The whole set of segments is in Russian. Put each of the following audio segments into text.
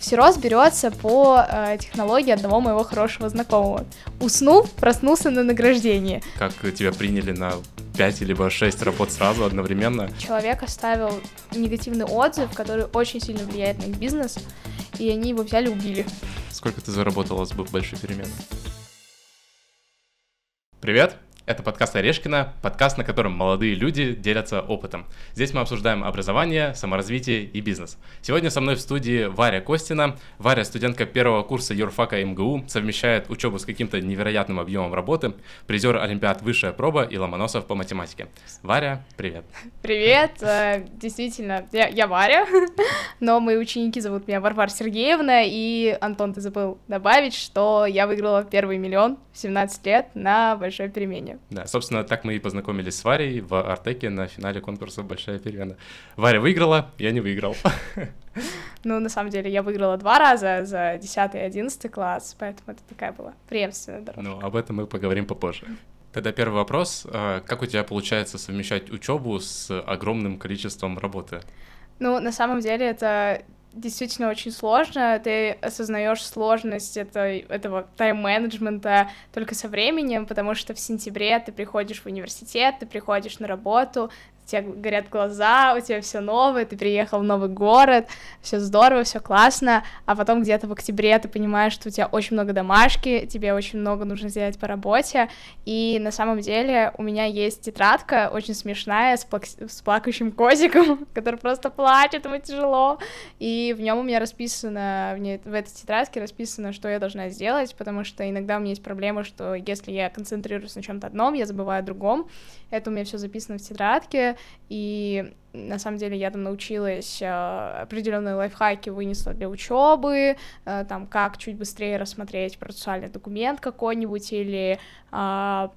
всерос берется по э, технологии одного моего хорошего знакомого. Уснул, проснулся на награждении. Как тебя приняли на 5 либо 6 работ сразу одновременно? Человек оставил негативный отзыв, который очень сильно влияет на их бизнес, и они его взяли убили. Сколько ты заработала с большой перемены? Привет! Это подкаст Орешкина, подкаст, на котором молодые люди делятся опытом. Здесь мы обсуждаем образование, саморазвитие и бизнес. Сегодня со мной в студии Варя Костина. Варя, студентка первого курса юрфака МГУ, совмещает учебу с каким-то невероятным объемом работы, призер Олимпиад «Высшая проба» и Ломоносов по математике. Варя, привет. Привет, э, действительно, я, я Варя, но мои ученики зовут меня Варвара Сергеевна, и, Антон, ты забыл добавить, что я выиграла первый миллион в 17 лет на большой перемене. Да, собственно, так мы и познакомились с Варей в Артеке на финале конкурса «Большая перемена». Варя выиграла, я не выиграл. Ну, на самом деле, я выиграла два раза за 10 и 11 класс, поэтому это такая была преемственная дорожка. Ну, об этом мы поговорим попозже. Тогда первый вопрос. А, как у тебя получается совмещать учебу с огромным количеством работы? Ну, на самом деле, это действительно очень сложно. Ты осознаешь сложность этой, этого тайм-менеджмента только со временем, потому что в сентябре ты приходишь в университет, ты приходишь на работу, тебя горят глаза, у тебя все новое, ты приехал в новый город, все здорово, все классно, а потом где-то в октябре ты понимаешь, что у тебя очень много домашки, тебе очень много нужно сделать по работе, и на самом деле у меня есть тетрадка очень смешная с, плак... с плакающим котиком, который просто плачет, ему тяжело, и в нем у меня расписано, в этой тетрадке расписано, что я должна сделать, потому что иногда у меня есть проблема, что если я концентрируюсь на чем-то одном, я забываю о другом, это у меня все записано в тетрадке, и на самом деле я там научилась э, определенные лайфхаки вынесла для учебы, э, там как чуть быстрее рассмотреть процессуальный документ какой-нибудь или, э,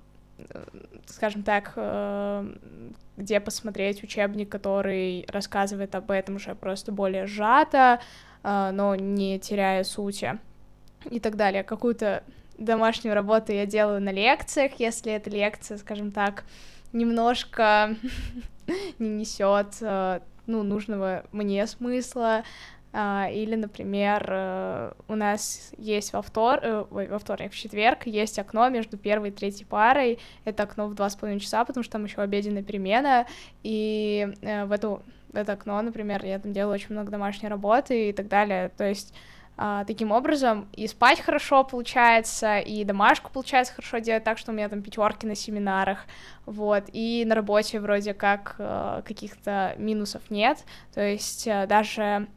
скажем так, э, где посмотреть учебник, который рассказывает об этом уже просто более сжато, но не теряя сути и так далее. Какую-то домашнюю работу я делаю на лекциях, если это лекция, скажем так, немножко не несет э, ну, нужного мне смысла. А, или, например, э, у нас есть во, втор... Э, во вторник, в четверг есть окно между первой и третьей парой. Это окно в два с половиной часа, потому что там еще обеденная перемена. И в, эту... в это окно, например, я там делаю очень много домашней работы и так далее. То есть а, таким образом и спать хорошо получается, и домашку получается хорошо делать так, что у меня там пятерки на семинарах, вот, и на работе вроде как а, каких-то минусов нет, то есть а, даже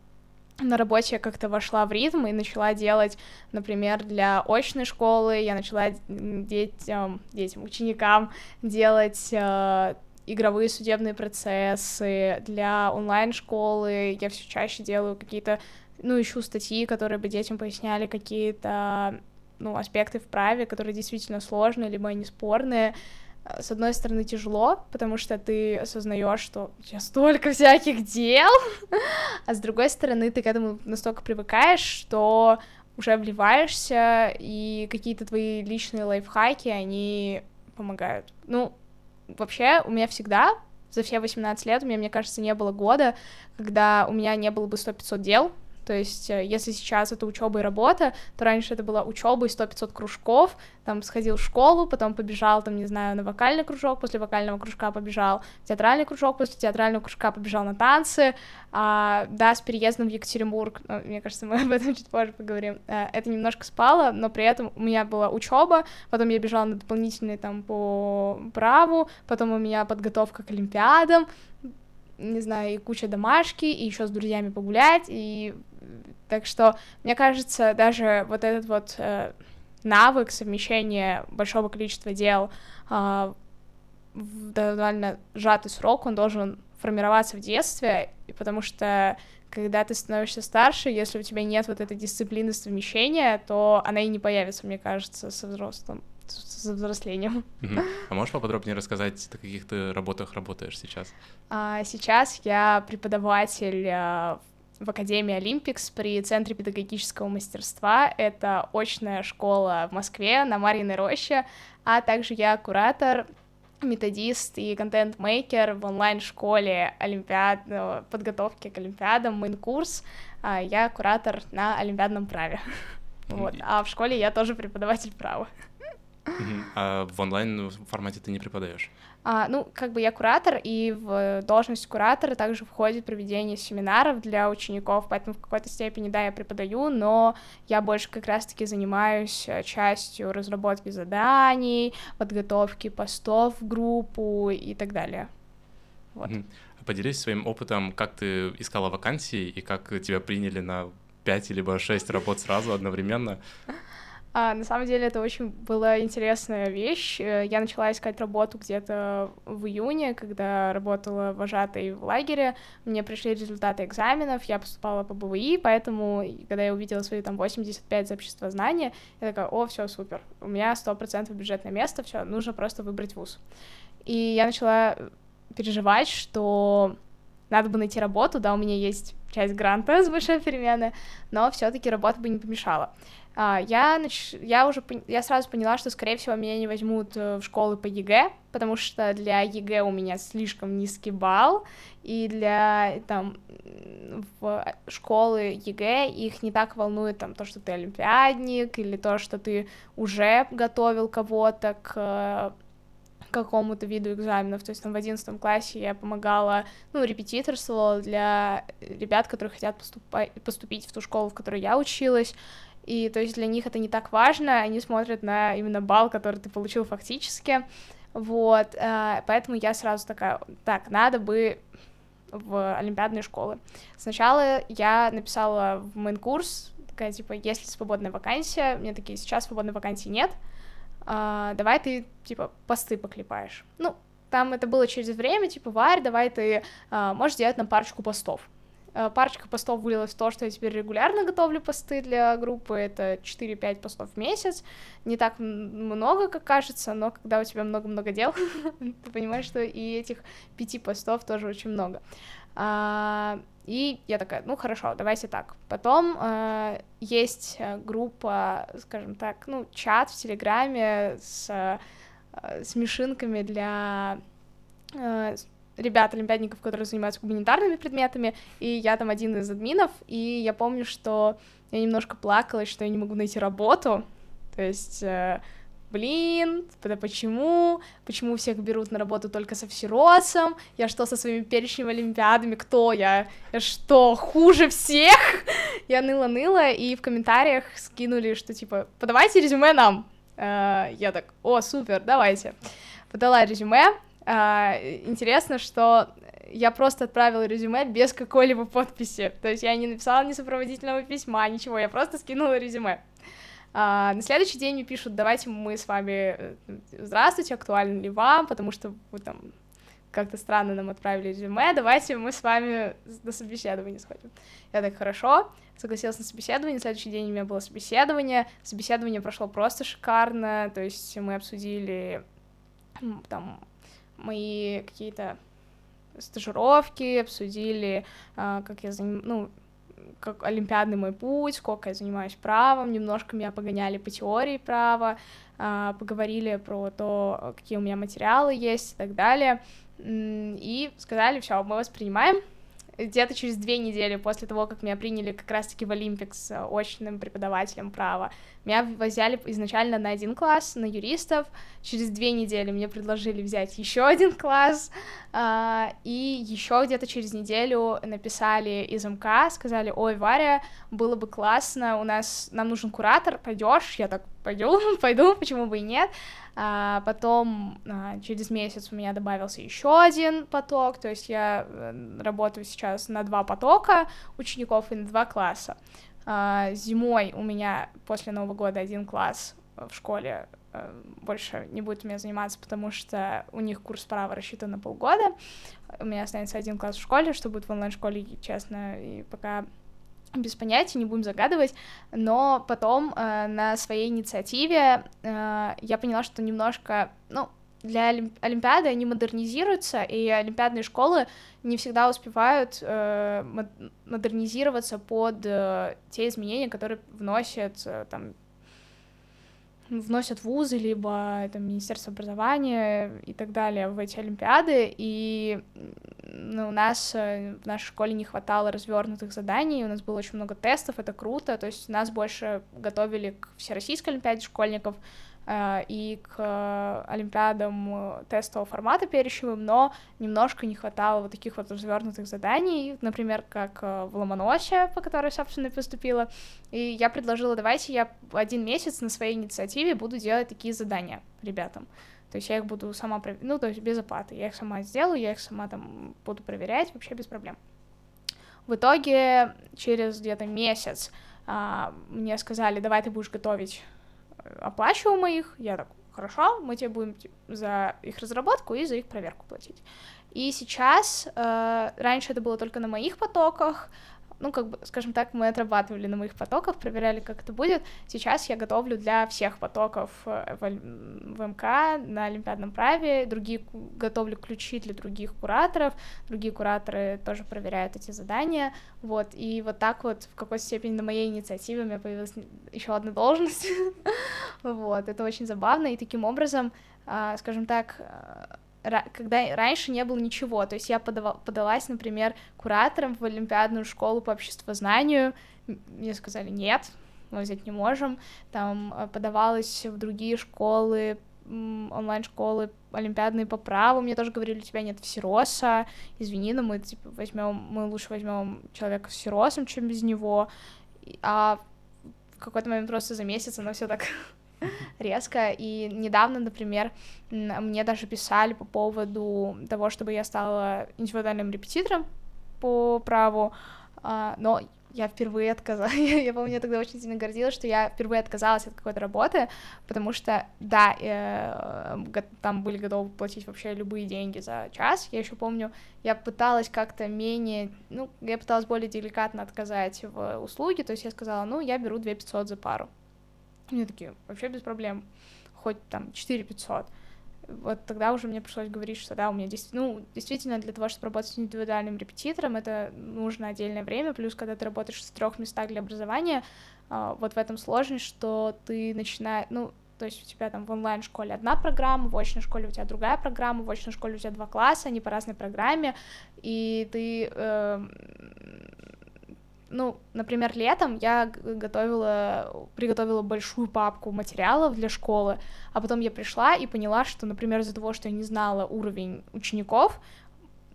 на работе я как-то вошла в ритм и начала делать, например, для очной школы, я начала детям, детям, ученикам делать э, игровые судебные процессы, для онлайн-школы я все чаще делаю какие-то ну, ищу статьи, которые бы детям поясняли какие-то, ну, аспекты в праве, которые действительно сложные, либо они спорные. С одной стороны, тяжело, потому что ты осознаешь, что у тебя столько всяких дел, а с другой стороны, ты к этому настолько привыкаешь, что уже вливаешься, и какие-то твои личные лайфхаки, они помогают. Ну, вообще, у меня всегда, за все 18 лет, у меня, мне кажется, не было года, когда у меня не было бы 100-500 дел, то есть, э, если сейчас это учеба и работа, то раньше это была учеба и 100-500 кружков, там сходил в школу, потом побежал, там, не знаю, на вокальный кружок, после вокального кружка побежал в театральный кружок, после театрального кружка побежал на танцы, а, да, с переездом в Екатеринбург, ну, мне кажется, мы об этом чуть позже поговорим, э, это немножко спало, но при этом у меня была учеба, потом я бежала на дополнительный там по праву, потом у меня подготовка к Олимпиадам, не знаю, и куча домашки, и еще с друзьями погулять, и так что, мне кажется, даже вот этот вот э, навык совмещения большого количества дел э, в довольно сжатый срок, он должен формироваться в детстве, потому что когда ты становишься старше, если у тебя нет вот этой дисциплины совмещения, то она и не появится, мне кажется, со взрослым со взрослением. А можешь поподробнее рассказать, на каких ты работах работаешь сейчас? А, сейчас я преподаватель а, в Академии Олимпикс при Центре педагогического мастерства. Это очная школа в Москве на Марьиной роще, а также я куратор методист и контент-мейкер в онлайн-школе олимпиад, подготовки к олимпиадам, Maincourse. А, я куратор на олимпиадном праве. Вот. А в школе я тоже преподаватель права. А в онлайн формате ты не преподаешь? А, ну, как бы я куратор, и в должность куратора также входит проведение семинаров для учеников, поэтому в какой-то степени, да, я преподаю, но я больше как раз-таки занимаюсь э, частью разработки заданий, подготовки постов в группу и так далее. Вот. Поделись своим опытом, как ты искала вакансии и как тебя приняли на 5 либо 6 работ сразу одновременно. А, на самом деле это очень была интересная вещь. Э, я начала искать работу где-то в июне, когда работала вожатой в лагере. Мне пришли результаты экзаменов, я поступала по БВИ, поэтому, когда я увидела свои там 85 за общество знания, я такая, о, все супер, у меня 100% бюджетное место, все, нужно просто выбрать вуз. И я начала переживать, что надо бы найти работу, да, у меня есть часть гранта с большой перемены, но все-таки работа бы не помешала. А, я, нач... я уже пон... я сразу поняла, что, скорее всего, меня не возьмут э, в школы по ЕГЭ, потому что для ЕГЭ у меня слишком низкий балл, и для там в школы ЕГЭ их не так волнует там то, что ты олимпиадник, или то, что ты уже готовил кого-то к какому-то виду экзаменов, то есть там в одиннадцатом классе я помогала, ну, репетиторствовала для ребят, которые хотят поступать, поступить в ту школу, в которой я училась, и то есть для них это не так важно, они смотрят на именно балл, который ты получил фактически, вот, э, поэтому я сразу такая, так, надо бы в олимпиадные школы. Сначала я написала в мейн-курс, такая, типа, есть ли свободная вакансия, мне такие, сейчас свободной вакансии нет, а, давай ты, типа, посты поклепаешь. Ну, там это было через время, типа, Варь, давай ты а, можешь сделать нам парочку постов. Э, парочка постов вылилась в то, что я теперь регулярно готовлю посты для группы, это 4-5 постов в месяц, не так много, как кажется, но когда у тебя много-много дел, ты понимаешь, что и этих пяти постов тоже очень много. А, и я такая, ну хорошо, давайте так. Потом э, есть группа, скажем так, ну, чат в Телеграме с э, смешинками для э, ребят, олимпиадников, которые занимаются гуманитарными предметами, и я там один из админов, и я помню, что я немножко плакала, что я не могу найти работу, то есть, э, блин, да почему, почему всех берут на работу только со всеросом, я что со своими перечнями олимпиадами, кто я, я что, хуже всех? я ныла-ныла, и в комментариях скинули, что типа, подавайте резюме нам, э, я так, о, супер, давайте, подала резюме, а, интересно, что я просто отправила резюме без какой-либо подписи. То есть я не написала ни сопроводительного письма, ничего, я просто скинула резюме. А, на следующий день мне пишут, давайте мы с вами, э, здравствуйте, актуально ли вам, потому что вы там как-то странно нам отправили резюме, давайте мы с вами на собеседование сходим. Я так, хорошо, согласилась на собеседование, на следующий день у меня было собеседование, собеседование прошло просто шикарно, то есть мы обсудили там мои какие-то стажировки, обсудили, а, как я заним... ну, как олимпиадный мой путь, сколько я занимаюсь правом, немножко меня погоняли по теории права, а, поговорили про то, какие у меня материалы есть и так далее, и сказали, все, мы вас принимаем, где-то через две недели после того, как меня приняли как раз-таки в Олимпикс очным преподавателем права, меня взяли изначально на один класс, на юристов. Через две недели мне предложили взять еще один класс. А, и еще где-то через неделю написали из МК, сказали, ой, Варя, было бы классно, у нас, нам нужен куратор, пойдешь? Я так, пойду, пойду, почему бы и нет. А потом а, через месяц у меня добавился еще один поток, то есть я э, работаю сейчас на два потока учеников и на два класса. А, зимой у меня после Нового года один класс в школе э, больше не будет у меня заниматься, потому что у них курс права рассчитан на полгода. У меня останется один класс в школе, что будет в онлайн-школе, честно, и пока без понятия, не будем загадывать, но потом э, на своей инициативе э, я поняла, что немножко, ну, для Олимпиады они модернизируются, и олимпиадные школы не всегда успевают э, модернизироваться под э, те изменения, которые вносят э, там вносят вузы, либо это Министерство образования и так далее в эти олимпиады, и ну, у нас э, в нашей школе не хватало развернутых заданий, у нас было очень много тестов, это круто, то есть нас больше готовили к всероссийской олимпиаде школьников, и к олимпиадам э, тестового формата перечевым, но немножко не хватало вот таких вот развернутых заданий, например, как э, в Ломоносе, по которой, собственно, поступила, и я предложила, давайте я один месяц на своей инициативе буду делать такие задания ребятам. То есть я их буду сама, ну, то есть без оплаты. Я их сама сделаю, я их сама там буду проверять, вообще без проблем. В итоге через где-то месяц а, мне сказали, давай ты будешь готовить оплачиваемых их, я так, хорошо, мы тебе будем за их разработку и за их проверку платить. И сейчас, э, раньше это было только на моих потоках, ну, как бы, скажем так, мы отрабатывали на моих потоках, проверяли, как это будет. Сейчас я готовлю для всех потоков э, в, в МК на олимпиадном праве, другие готовлю ключи для других кураторов, другие кураторы тоже проверяют эти задания, вот, и вот так вот в какой-то степени на моей инициативе у меня появилась еще одна должность, вот, это очень забавно, и таким образом, а, скажем так, когда раньше не было ничего, то есть я подавал, подалась, например, куратором в Олимпиадную школу по обществознанию, мне сказали нет, мы взять не можем, там э, подавалась в другие школы, онлайн-школы олимпиадные по праву, мне тоже говорили, у тебя нет всероса, извини, но мы типа возьмем, мы лучше возьмем человека с всеросом, чем без него, а в какой-то момент просто за месяц оно все так резко. И недавно, например, мне даже писали по поводу того, чтобы я стала индивидуальным репетитором по праву, а, но я впервые отказалась, я помню, я тогда очень сильно гордилась, что я впервые отказалась от какой-то работы, потому что, да, э, там были готовы платить вообще любые деньги за час, я еще помню, я пыталась как-то менее, ну, я пыталась более деликатно отказать в услуге, то есть я сказала, ну, я беру 2 500 за пару, мне такие, вообще без проблем, хоть там 4 500. Вот тогда уже мне пришлось говорить, что да, у меня действительно, ну, действительно для того, чтобы работать с индивидуальным репетитором, это нужно отдельное время, плюс когда ты работаешь в трех местах для образования, а, вот в этом сложность, что ты начинаешь, ну, то есть у тебя там в онлайн-школе одна программа, в очной школе у тебя другая программа, в очной школе у тебя два класса, они по разной программе, и ты э, ну, например, летом я готовила, приготовила большую папку материалов для школы, а потом я пришла и поняла, что, например, из-за того, что я не знала уровень учеников,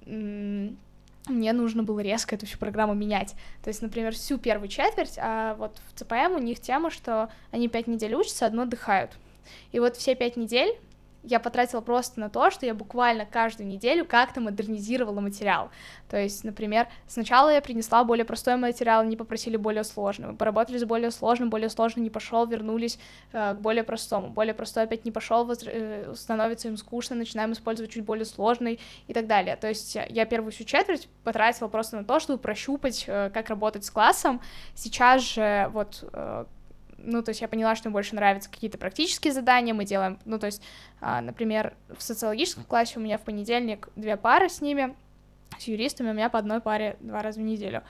мне нужно было резко эту всю программу менять. То есть, например, всю первую четверть, а вот в ЦПМ у них тема, что они пять недель учатся, одно отдыхают. И вот все пять недель я потратила просто на то, что я буквально каждую неделю как-то модернизировала материал. То есть, например, сначала я принесла более простой материал, они попросили более сложный. Мы поработали с более сложным, более сложный не пошел, вернулись э, к более простому. Более простой опять не пошел, воз... э, становится им скучно, начинаем использовать чуть более сложный и так далее. То есть я первую всю четверть потратила просто на то, чтобы прощупать, э, как работать с классом. Сейчас же вот э, ну, то есть я поняла, что мне больше нравятся какие-то практические задания, мы делаем, ну, то есть, а, например, в социологическом классе у меня в понедельник две пары с ними, с юристами у меня по одной паре два раза в неделю.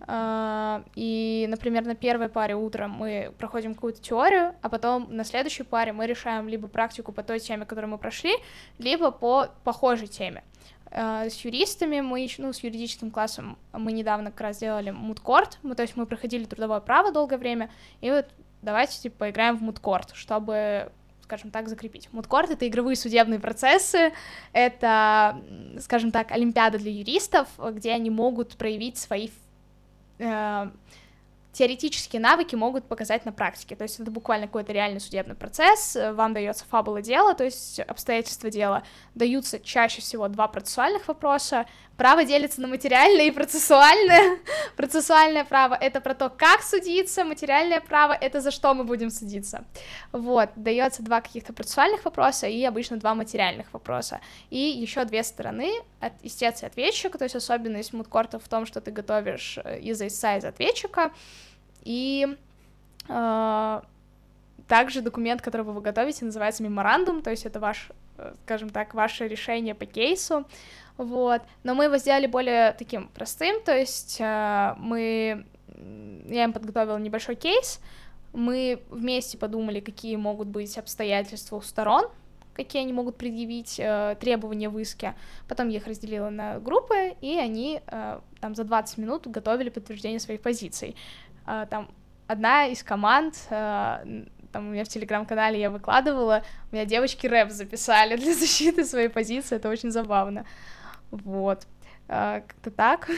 Uh, и, например, на первой паре утром мы проходим какую-то теорию, а потом на следующей паре мы решаем либо практику по той теме, которую мы прошли, либо по похожей теме. Uh, с юристами мы, ну, с юридическим классом мы недавно как раз делали мудкорт, мы, то есть мы проходили трудовое право долгое время, и вот давайте, типа, поиграем в мудкорт, чтобы скажем так, закрепить. Мудкорт — это игровые судебные процессы, это, скажем так, олимпиада для юристов, где они могут проявить свои э, теоретические навыки могут показать на практике. То есть это буквально какой-то реальный судебный процесс, вам дается фабула дела, то есть обстоятельства дела, даются чаще всего два процессуальных вопроса. Право делится на материальное и процессуальное. Процессуальное право — это про то, как судиться, материальное право — это за что мы будем судиться. Вот, дается два каких-то процессуальных вопроса и обычно два материальных вопроса. И еще две стороны, от истец и ответчика, то есть особенность мудкорта в том, что ты готовишь из истца из ответчика, и э, также документ, который вы готовите, называется меморандум, то есть это ваш, э, скажем так, ваше решение по кейсу, вот, но мы его сделали более таким простым, то есть э, мы, я им подготовила небольшой кейс, Мы вместе подумали, какие могут быть обстоятельства у сторон, какие они могут предъявить э, требования в иске. Потом я их разделила на группы, и они э, там за 20 минут готовили подтверждение своих позиций. Э, там одна из команд, э, там у меня в телеграм-канале я выкладывала, у меня девочки рэп записали для защиты своей позиции, это очень забавно. Вот. А, как-то так.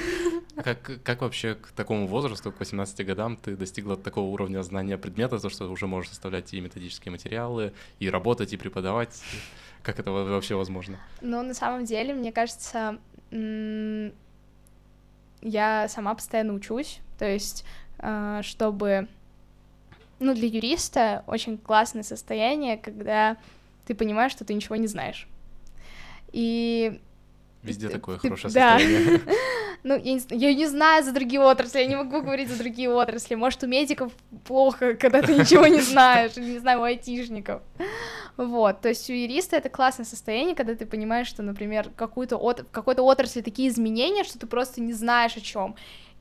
А как, как вообще к такому возрасту, к 18 годам, ты достигла такого уровня знания предмета, то, что уже можешь составлять и методические материалы, и работать, и преподавать? Как это вообще возможно? Ну, на самом деле, мне кажется, я сама постоянно учусь, то есть, а, чтобы... Ну, для юриста очень классное состояние, когда ты понимаешь, что ты ничего не знаешь. И Везде такое ты, хорошее да. состояние. Ну, я не, я не знаю за другие отрасли, я не могу говорить за другие отрасли. Может, у медиков плохо, когда ты ничего не знаешь, не знаю, у айтишников. Вот, то есть у юриста это классное состояние, когда ты понимаешь, что, например, какую-то от... в какой-то отрасли такие изменения, что ты просто не знаешь о чем.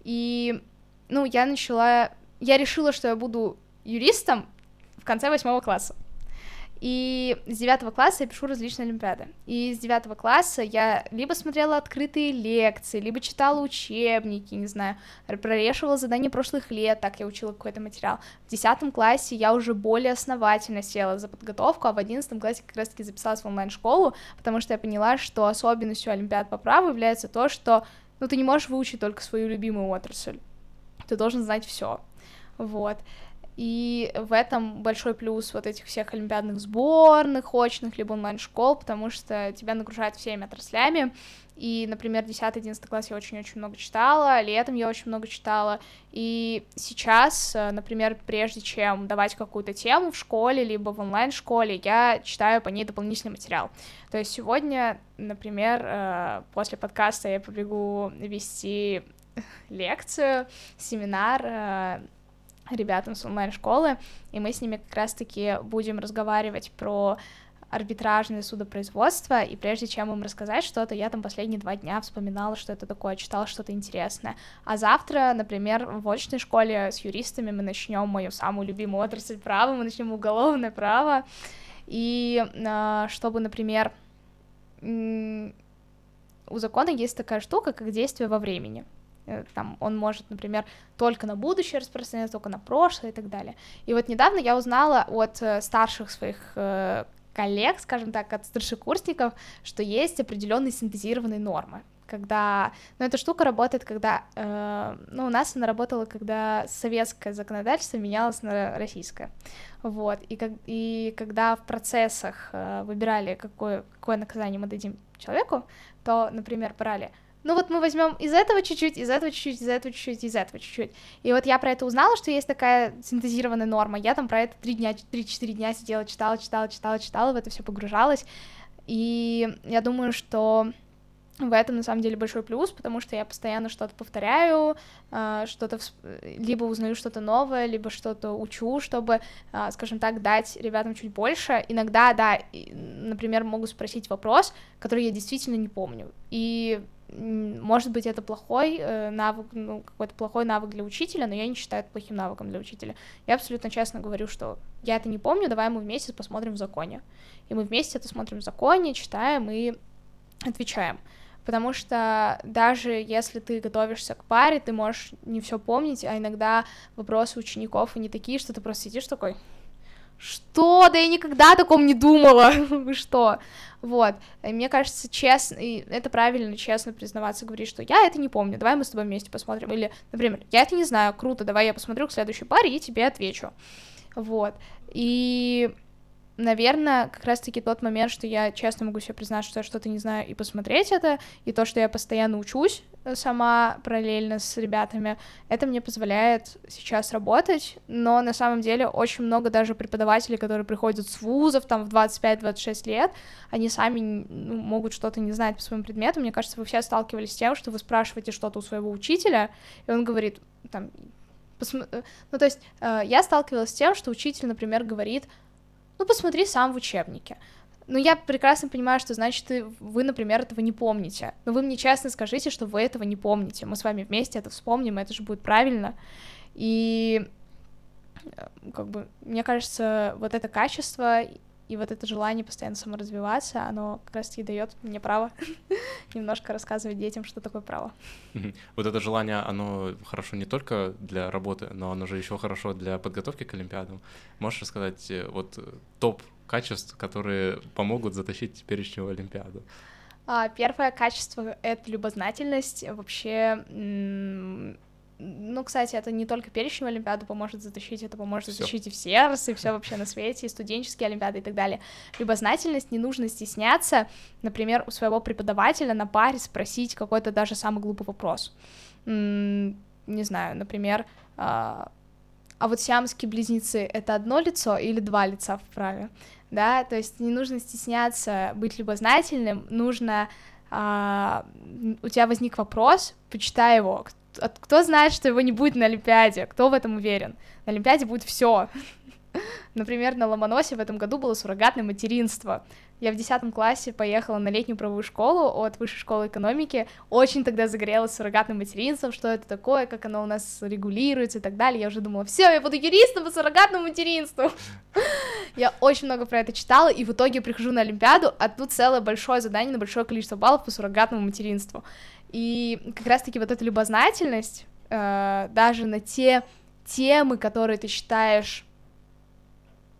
И, ну, я начала... Я решила, что я буду юристом в конце восьмого класса. И с девятого класса я пишу различные олимпиады. И с девятого класса я либо смотрела открытые лекции, либо читала учебники, не знаю, прорешивала задания прошлых лет, так я учила какой-то материал. В десятом классе я уже более основательно села за подготовку, а в одиннадцатом классе как раз-таки записалась в онлайн-школу, потому что я поняла, что особенностью олимпиад по праву является то, что ну, ты не можешь выучить только свою любимую отрасль. Ты должен знать все. Вот. И в этом большой плюс вот этих всех олимпиадных сборных, очных, либо онлайн-школ, потому что тебя нагружают всеми отраслями. И, например, 10-11 класс я очень-очень много читала, летом я очень много читала. И сейчас, э, например, прежде чем давать какую-то тему в школе, либо в онлайн-школе, я читаю по ней дополнительный материал. То есть сегодня, например, э, после подкаста я побегу вести лекцию, семинар э, ребятам с онлайн-школы, и мы с ними как раз-таки будем разговаривать про арбитражное судопроизводство, и прежде чем им рассказать что-то, я там последние два дня вспоминала, что это такое, читала что-то интересное. А завтра, например, в очной школе с юристами мы начнем мою самую любимую отрасль права, мы начнем уголовное право, и а, чтобы, например, у закона есть такая штука, как действие во времени. Э, там он может, например, только на будущее распространяться, только на прошлое и так далее. И вот недавно я узнала от э, старших своих э, коллег, скажем так, от старшекурсников, что есть определенные синтезированные нормы когда, ну, эта штука работает, когда, э, ну, у нас она работала, когда советское законодательство менялось на российское, вот, и, как, и когда в процессах э, выбирали, какое, какое наказание мы дадим человеку, то, например, брали ну вот мы возьмем из этого чуть-чуть, из этого чуть-чуть, из этого чуть-чуть, из этого чуть-чуть. И вот я про это узнала, что есть такая синтезированная норма. Я там про это три дня, три-четыре дня сидела, читала, читала, читала, читала, в это все погружалась. И я думаю, что в этом на самом деле большой плюс, потому что я постоянно что-то повторяю, а, что-то либо узнаю что-то новое, либо что-то учу, чтобы, а, скажем так, дать ребятам чуть больше. Иногда, да, например, могу спросить вопрос, который я действительно не помню. И может быть, это плохой э, навык, ну, какой-то плохой навык для учителя, но я не считаю это плохим навыком для учителя. Я абсолютно честно говорю, что я это не помню, давай мы вместе посмотрим в законе. И мы вместе это смотрим в законе, читаем и отвечаем. Потому что даже если ты готовишься к паре, ты можешь не все помнить, а иногда вопросы учеников и не такие, что ты просто сидишь такой, что? Да я никогда о таком не думала. Вы что? Вот. И мне кажется, честно, и это правильно, честно признаваться, говорить, что я это не помню, давай мы с тобой вместе посмотрим. Или, например, я это не знаю, круто, давай я посмотрю к следующей паре и тебе отвечу. Вот. И наверное, как раз-таки тот момент, что я честно могу себе признать, что я что-то не знаю, и посмотреть это, и то, что я постоянно учусь э, сама параллельно с ребятами, это мне позволяет сейчас работать, но на самом деле очень много даже преподавателей, которые приходят с вузов, там, в 25-26 лет, они сами ну, могут что-то не знать по своему предмету, мне кажется, вы все сталкивались с тем, что вы спрашиваете что-то у своего учителя, и он говорит, там, посм... Э, ну, то есть э, я сталкивалась с тем, что учитель, например, говорит, ну, посмотри сам в учебнике. Ну, я прекрасно понимаю, что значит, вы, например, этого не помните. Но вы мне честно скажите, что вы этого не помните. Мы с вами вместе это вспомним, это же будет правильно. И как бы, мне кажется, вот это качество и вот это желание постоянно саморазвиваться, оно как раз-таки дает мне право немножко рассказывать детям, что такое право. Вот это желание, оно хорошо не только для работы, но оно же еще хорошо для подготовки к Олимпиадам. Можешь рассказать э, вот э, топ качеств, которые помогут затащить теперешнюю Олимпиаду? А, первое качество — это любознательность. Вообще, ну, кстати, это не только перечень Олимпиаду поможет затащить, это поможет всё. затащить и все раз, и все вообще на свете, и студенческие Олимпиады и так далее. Любознательность, не нужно стесняться, например, у своего преподавателя на паре спросить какой-то даже самый глупый вопрос. Не знаю, например, а, а вот сиамские близнецы — это одно лицо или два лица в праве? Да, то есть не нужно стесняться быть любознательным, нужно а, у тебя возник вопрос, почитай его, кто знает, что его не будет на Олимпиаде? Кто в этом уверен? На Олимпиаде будет все. Например, на Ломоносе в этом году было суррогатное материнство. Я в 10 классе поехала на летнюю правовую школу от Высшей школы экономики. Очень тогда загорелась суррогатным материнством, что это такое, как оно у нас регулируется и так далее. Я уже думала, все, я буду юристом по суррогатному материнству. Я очень много про это читала, и в итоге прихожу на Олимпиаду, а тут целое большое задание на большое количество баллов по суррогатному материнству. И как раз-таки вот эта любознательность, э, даже на те темы, которые ты считаешь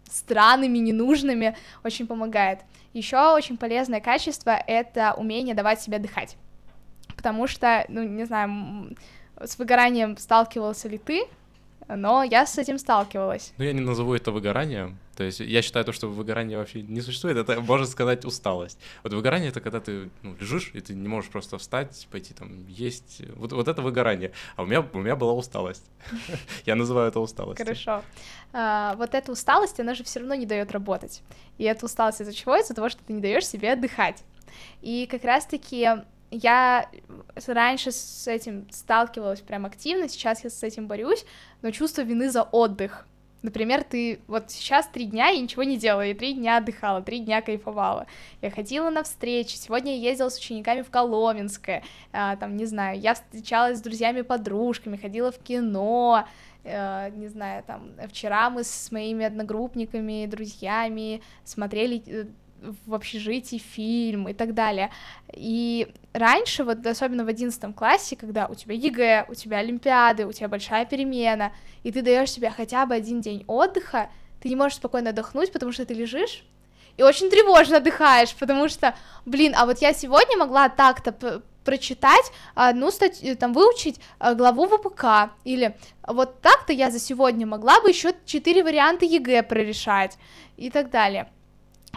странными, ненужными, очень помогает. Еще очень полезное качество — это умение давать себе дыхать. Потому что, ну, не знаю, с выгоранием сталкивался ли ты, но я с этим сталкивалась. Ну, я не назову это выгоранием. То есть я считаю то, что выгорание вообще не существует, это, можно сказать, усталость. Вот выгорание — это когда ты ну, лежишь, и ты не можешь просто встать, пойти там есть. Вот, вот это выгорание. А у меня, у меня была усталость. Я называю это усталостью. Хорошо. А, вот эта усталость, она же все равно не дает работать. И эта усталость из-за чего? Из-за того, что ты не даешь себе отдыхать. И как раз-таки я раньше с этим сталкивалась прям активно, сейчас я с этим борюсь, но чувство вины за отдых. Например, ты вот сейчас три дня я ничего не делала, я три дня отдыхала, три дня кайфовала. Я ходила на встречи, сегодня я ездила с учениками в Коломенское, а, там, не знаю, я встречалась с друзьями-подружками, ходила в кино, а, не знаю, там, вчера мы с моими одногруппниками, друзьями смотрели э, в общежитии фильм и так далее. И раньше, вот особенно в одиннадцатом классе, когда у тебя ЕГЭ, у тебя Олимпиады, у тебя большая перемена, и ты даешь себе хотя бы один день отдыха, ты не можешь спокойно отдохнуть, потому что ты лежишь и очень тревожно отдыхаешь, потому что, блин, а вот я сегодня могла так-то прочитать одну статью, там, выучить э, главу в УПК, или вот так-то я за сегодня могла бы еще четыре варианта ЕГЭ прорешать, и так далее.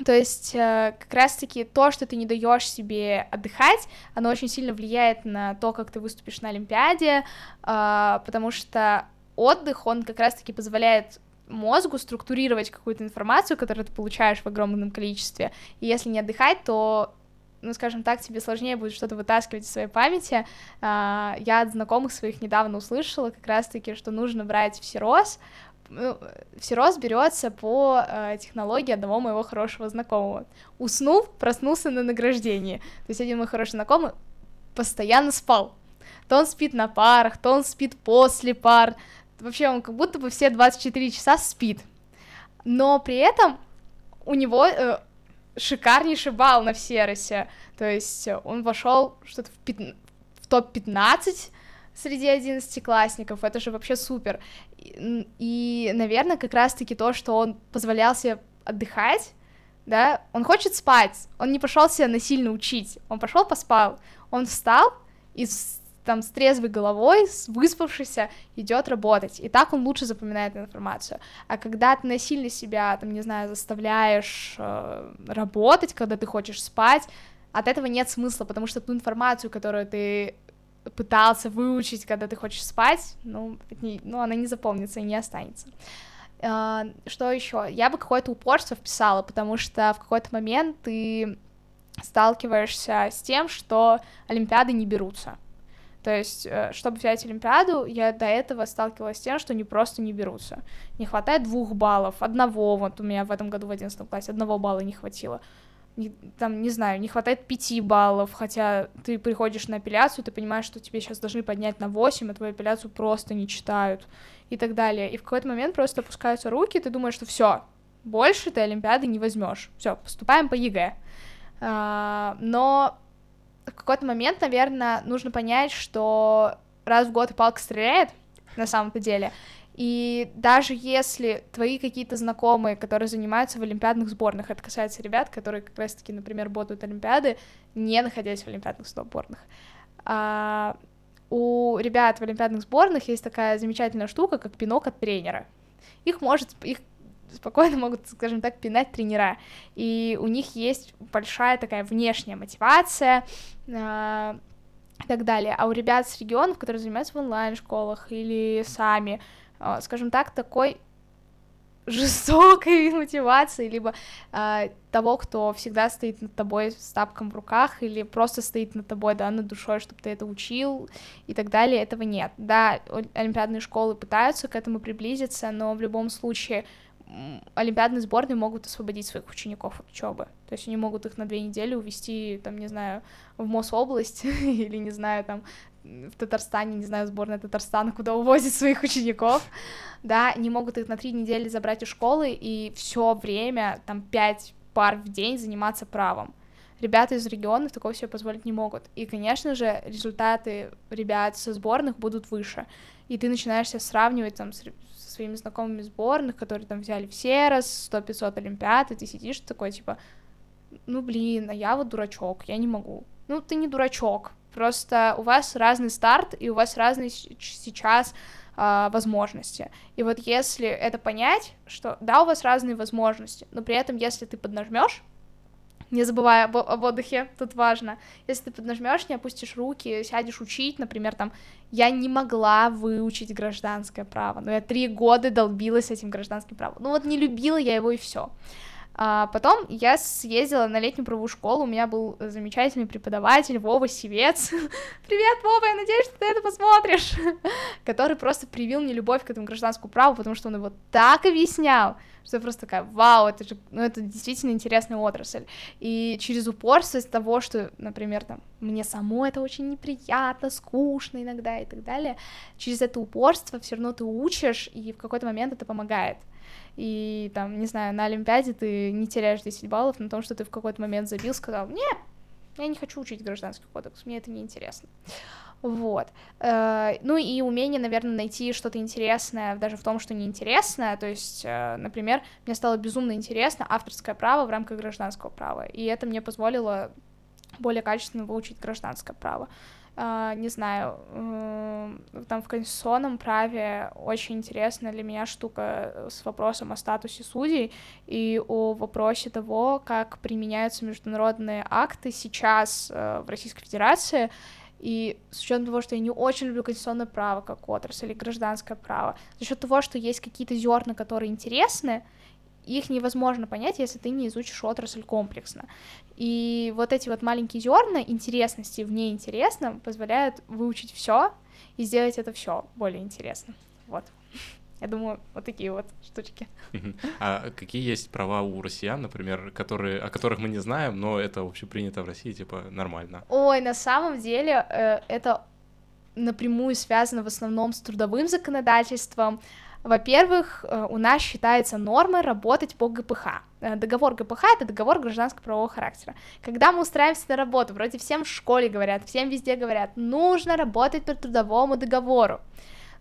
То есть э, как раз-таки то, что ты не даешь себе отдыхать, оно очень сильно влияет на то, как ты выступишь на Олимпиаде, а, потому что отдых, он как раз-таки позволяет мозгу структурировать какую-то информацию, которую ты получаешь в огромном количестве, и если не отдыхать, то ну, скажем так, тебе сложнее будет что-то вытаскивать из своей памяти. А, я от знакомых своих недавно услышала как раз-таки, что нужно брать всерос, ну, всерос берется по э, технологии одного моего хорошего знакомого. Уснул, проснулся на награждении. То есть один мой хороший знакомый постоянно спал. То он спит на парах, то он спит после пар. Вообще он как будто бы все 24 часа спит. Но при этом у него э, шикарнейший балл на Всеросе. То есть он вошел что-то в, в топ-15 среди одиннадцатиклассников, это же вообще супер. И, и, наверное, как раз-таки то, что он позволял себе отдыхать, да, он хочет спать, он не пошел себя насильно учить, он пошел поспал, он встал и с, там с трезвой головой, с выспавшейся, идет работать, и так он лучше запоминает информацию. А когда ты насильно себя, там, не знаю, заставляешь э, работать, когда ты хочешь спать, от этого нет смысла, потому что ту информацию, которую ты пытался выучить, когда ты хочешь спать, ну, не, ну она не запомнится и не останется. Uh, что еще? Я бы какое-то упорство вписала, потому что в какой-то момент ты сталкиваешься с тем, что Олимпиады не берутся. То есть, э, чтобы взять Олимпиаду, я до этого сталкивалась с тем, что они просто не берутся. Не хватает двух баллов, одного, вот у меня в этом году в одиннадцатом классе одного балла не хватило. Там, не знаю, не хватает 5 баллов, хотя ты приходишь на апелляцию, ты понимаешь, что тебе сейчас должны поднять на 8, а твою апелляцию просто не читают и так далее. И в какой-то момент просто опускаются руки, ты думаешь, что все, больше ты Олимпиады не возьмешь. Все, поступаем по ЕГЭ. А, но в какой-то момент, наверное, нужно понять, что раз в год палка стреляет, на самом-то деле, и даже если твои какие-то знакомые, которые занимаются в олимпиадных сборных, это касается ребят, которые как раз-таки, например, ботают олимпиады, не находясь в олимпиадных сборных, а, у ребят в олимпиадных сборных есть такая замечательная штука, как пинок от тренера. Их может, их спокойно могут, скажем так, пинать тренера. И у них есть большая такая внешняя мотивация, э, и так далее. А у ребят с регионов, которые занимаются в онлайн-школах или сами, а, скажем так, такой жестокой мотивации, либо э, того, кто всегда стоит над тобой с тапком в руках, или просто стоит над тобой, да, над душой, чтобы ты это учил, и так далее, этого нет. Да, олимпиадные школы пытаются к этому приблизиться, но в любом случае олимпиадные сборные могут освободить своих учеников от учебы. То есть они могут их на две недели увезти, там, не знаю, в Мособласть или, не знаю, там, в Татарстане, не знаю, сборная Татарстана, куда увозят своих учеников, да, они могут их на три недели забрать из школы и все время, там, пять пар в день заниматься правом. Ребята из регионов такого себе позволить не могут. И, конечно же, результаты ребят со сборных будут выше. И ты начинаешь себя сравнивать там с, со своими знакомыми сборных, которые там взяли все раз 100-500 олимпиад, и ты сидишь такой, типа, ну, блин, а я вот дурачок, я не могу. Ну, ты не дурачок, Просто у вас разный старт, и у вас разные сейчас э, возможности. И вот если это понять, что да, у вас разные возможности, но при этом, если ты поднажмешь, не забывая об, об отдыхе, тут важно. Если ты поднажмешь, не опустишь руки, сядешь учить, например, там, я не могла выучить гражданское право, но я три года долбилась этим гражданским правом. Ну вот не любила я его и все. А потом я съездила на летнюю правовую школу, у меня был замечательный преподаватель Вова Севец. Привет, Вова, я надеюсь, что ты это посмотришь. Который просто привил мне любовь к этому гражданскому праву, потому что он его так объяснял, что я просто такая, вау, это же, ну, это действительно интересная отрасль. И через упорство из того, что, например, там, мне само это очень неприятно, скучно иногда и так далее, через это упорство все равно ты учишь, и в какой-то момент это помогает и там, не знаю, на Олимпиаде ты не теряешь 10 баллов на том, что ты в какой-то момент забил, сказал, нет, я не хочу учить гражданский кодекс, мне это не интересно. Вот. Э, ну и умение, наверное, найти что-то интересное даже в том, что неинтересное. То есть, э, например, мне стало безумно интересно авторское право в рамках гражданского права. И это мне позволило более качественно выучить гражданское право. Uh, не знаю, там в конституционном праве очень интересная для меня штука с вопросом о статусе судей и о вопросе того, как применяются международные акты сейчас uh, в Российской Федерации. И с учетом того, что я не очень люблю конституционное право как отрасль или гражданское право, за счет того, что есть какие-то зерна, которые интересны, их невозможно понять, если ты не изучишь отрасль комплексно. И вот эти вот маленькие зерна интересности в неинтересном позволяют выучить все и сделать это все более интересно. Вот. Я думаю, вот такие вот штучки. А какие есть права у россиян, например, которые, о которых мы не знаем, но это общепринято в России, типа, нормально? Ой, на самом деле э, это напрямую связано в основном с трудовым законодательством, во-первых, э, у нас считается нормой работать по ГПХ. Э, договор ГПХ — это договор гражданского правового характера. Когда мы устраиваемся на работу, вроде всем в школе говорят, всем везде говорят, нужно работать по трудовому договору.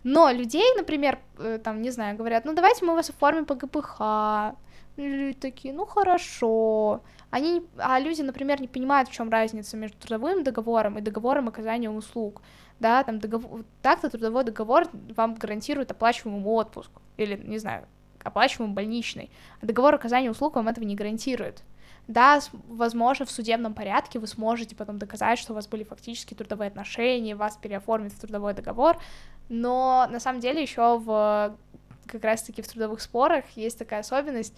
Но людей, например, э, там, не знаю, говорят, ну давайте мы вас оформим по ГПХ. люди такие, ну хорошо. Они, а люди, например, не понимают, в чем разница между трудовым договором и договором оказания услуг да, там договор, так-то трудовой договор вам гарантирует оплачиваемый отпуск, или, не знаю, оплачиваемый больничный, а договор оказания услуг вам этого не гарантирует. Да, возможно, в судебном порядке вы сможете потом доказать, что у вас были фактически трудовые отношения, вас переоформят в трудовой договор, но на самом деле еще в как раз-таки в трудовых спорах есть такая особенность,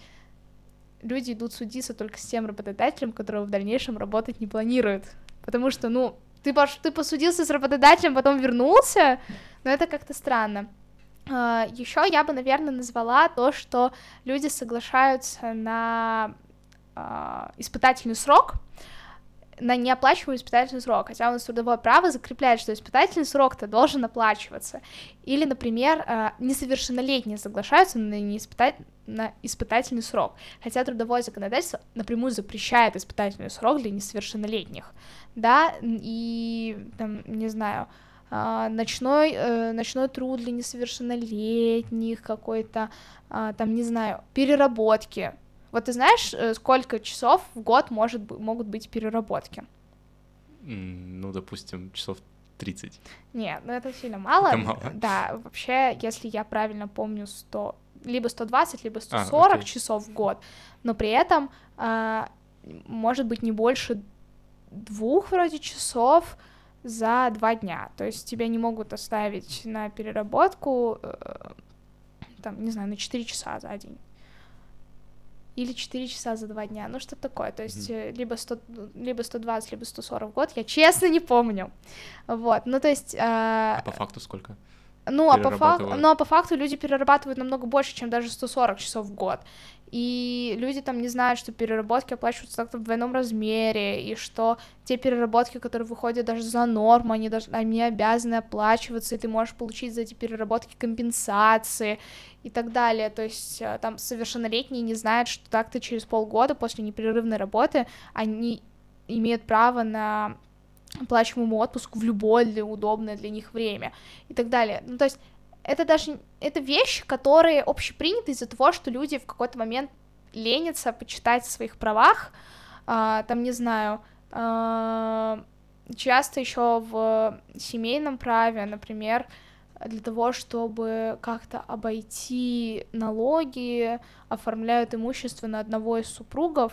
люди идут судиться только с тем работодателем, которого в дальнейшем работать не планируют. Потому что, ну, ты, пош... ты посудился с работодателем, потом вернулся, но это как-то странно. А, Еще я бы, наверное, назвала то, что люди соглашаются на э, испытательный срок, на неоплачиваемый испытательный срок, хотя у нас трудовое право закрепляет, что испытательный срок-то должен оплачиваться. Или, например, э, несовершеннолетние соглашаются на, неиспытать... на испытательный срок, хотя трудовое законодательство напрямую запрещает испытательный срок для несовершеннолетних, да, и, там, не знаю, э, ночной, э, ночной труд для несовершеннолетних, какой-то, там, не знаю, переработки, вот ты знаешь, э, сколько часов в год может, могут быть переработки? Ну, допустим, часов 30. Нет, ну это сильно мало. Это мало. Да, вообще, если я правильно помню, 100, либо 120, либо 140 а, часов в год, но при этом а, может быть не больше двух вроде часов за два дня. То есть тебя не могут оставить на переработку, э, там, не знаю, на 4 часа за день или 4 часа за 2 дня, ну что такое, то есть mm-hmm. либо, 100, либо 120, либо 140 в год, я честно не помню, вот, ну то есть... Э, а по факту сколько? Ну а, по факту, ну, а по факту люди перерабатывают намного больше, чем даже 140 часов в год. И люди там не знают, что переработки оплачиваются так-то в двойном размере, и что те переработки, которые выходят даже за норму, они, даже, они обязаны оплачиваться, и ты можешь получить за эти переработки компенсации и так далее. То есть э, там совершеннолетние не знают, что так-то через полгода после непрерывной работы они имеют право на оплачиваемый отпуск в любое удобное для них время и так далее. Ну, то есть это даже это вещи, которые общеприняты из-за того, что люди в какой-то момент ленятся почитать о своих правах, а, там, не знаю, а, часто еще в семейном праве, например, для того, чтобы как-то обойти налоги, оформляют имущество на одного из супругов,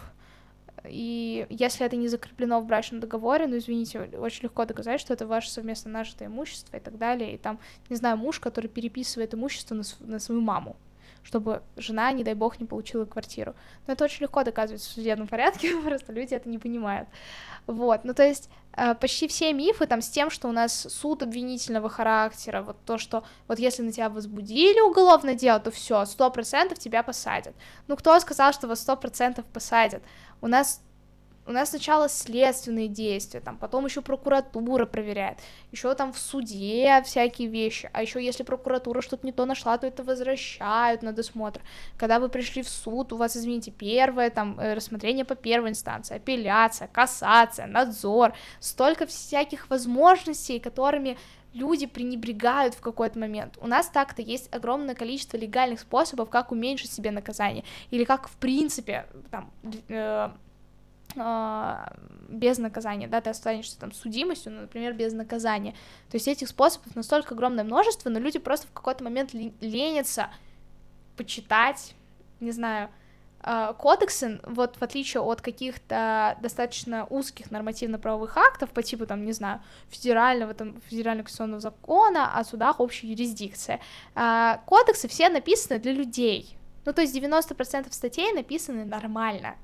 и если это не закреплено в брачном договоре, ну, извините, очень легко доказать, что это ваше совместно нажитое имущество и так далее. И там, не знаю, муж, который переписывает имущество на, на свою маму, чтобы жена, не дай бог, не получила квартиру. Но это очень легко доказывать в судебном порядке, просто люди это не понимают. Вот, ну то есть э, почти все мифы там с тем, что у нас суд обвинительного характера, вот то, что вот если на тебя возбудили уголовное дело, то все, сто процентов тебя посадят. Ну кто сказал, что вас сто процентов посадят? У нас у нас сначала следственные действия, там, потом еще прокуратура проверяет, еще там в суде всякие вещи, а еще если прокуратура что-то не то нашла, то это возвращают на досмотр. Когда вы пришли в суд, у вас, извините, первое там э, рассмотрение по первой инстанции, апелляция, кассация, надзор, столько всяких возможностей, которыми люди пренебрегают в какой-то момент. У нас так-то есть огромное количество легальных способов, как уменьшить себе наказание, или как, в принципе, там, э, э, без наказания, да, ты останешься там судимостью, ну, например, без наказания. То есть этих способов настолько огромное множество, но люди просто в какой-то момент ленятся почитать, не знаю, кодексы, вот в отличие от каких-то достаточно узких нормативно-правовых актов по типу, там, не знаю, федерального, там, федерального конституционного закона о судах общей юрисдикции, а, кодексы все написаны для людей, ну, то есть 90% статей написаны нормально,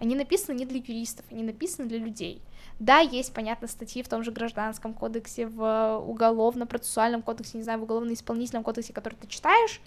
они написаны не для юристов, они написаны для людей. Да, есть, понятно, статьи в том же гражданском кодексе, в уголовно-процессуальном кодексе, не знаю, в уголовно-исполнительном кодексе, который ты читаешь,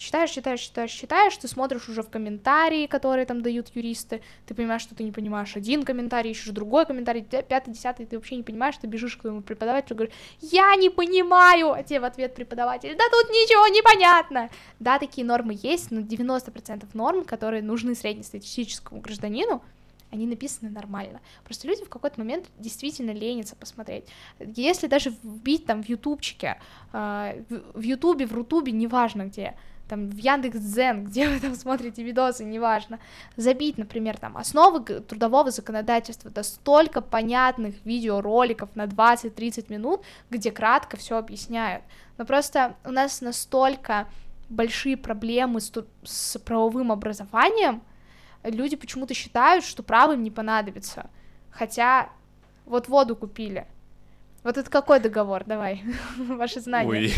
читаешь, читаешь, читаешь, читаешь, ты смотришь уже в комментарии, которые там дают юристы, ты понимаешь, что ты не понимаешь один комментарий, ищешь другой комментарий, пятый, десятый, ты вообще не понимаешь, ты бежишь к твоему преподавателю, говоришь, я не понимаю, а тебе в ответ преподаватель, да тут ничего не понятно. Да, такие нормы есть, но 90% норм, которые нужны среднестатистическому гражданину, они написаны нормально. Просто люди в какой-то момент действительно ленятся посмотреть. Если даже вбить там в ютубчике, э, в ютубе, в рутубе, неважно где, там в Яндекс.Дзен, где вы там смотрите видосы, неважно, забить, например, там основы трудового законодательства, да столько понятных видеороликов на 20-30 минут, где кратко все объясняют. Но просто у нас настолько большие проблемы с, с правовым образованием, люди почему-то считают, что право не понадобится. Хотя вот воду купили, Вот это какой договор? Давай, ваши знания. Ой,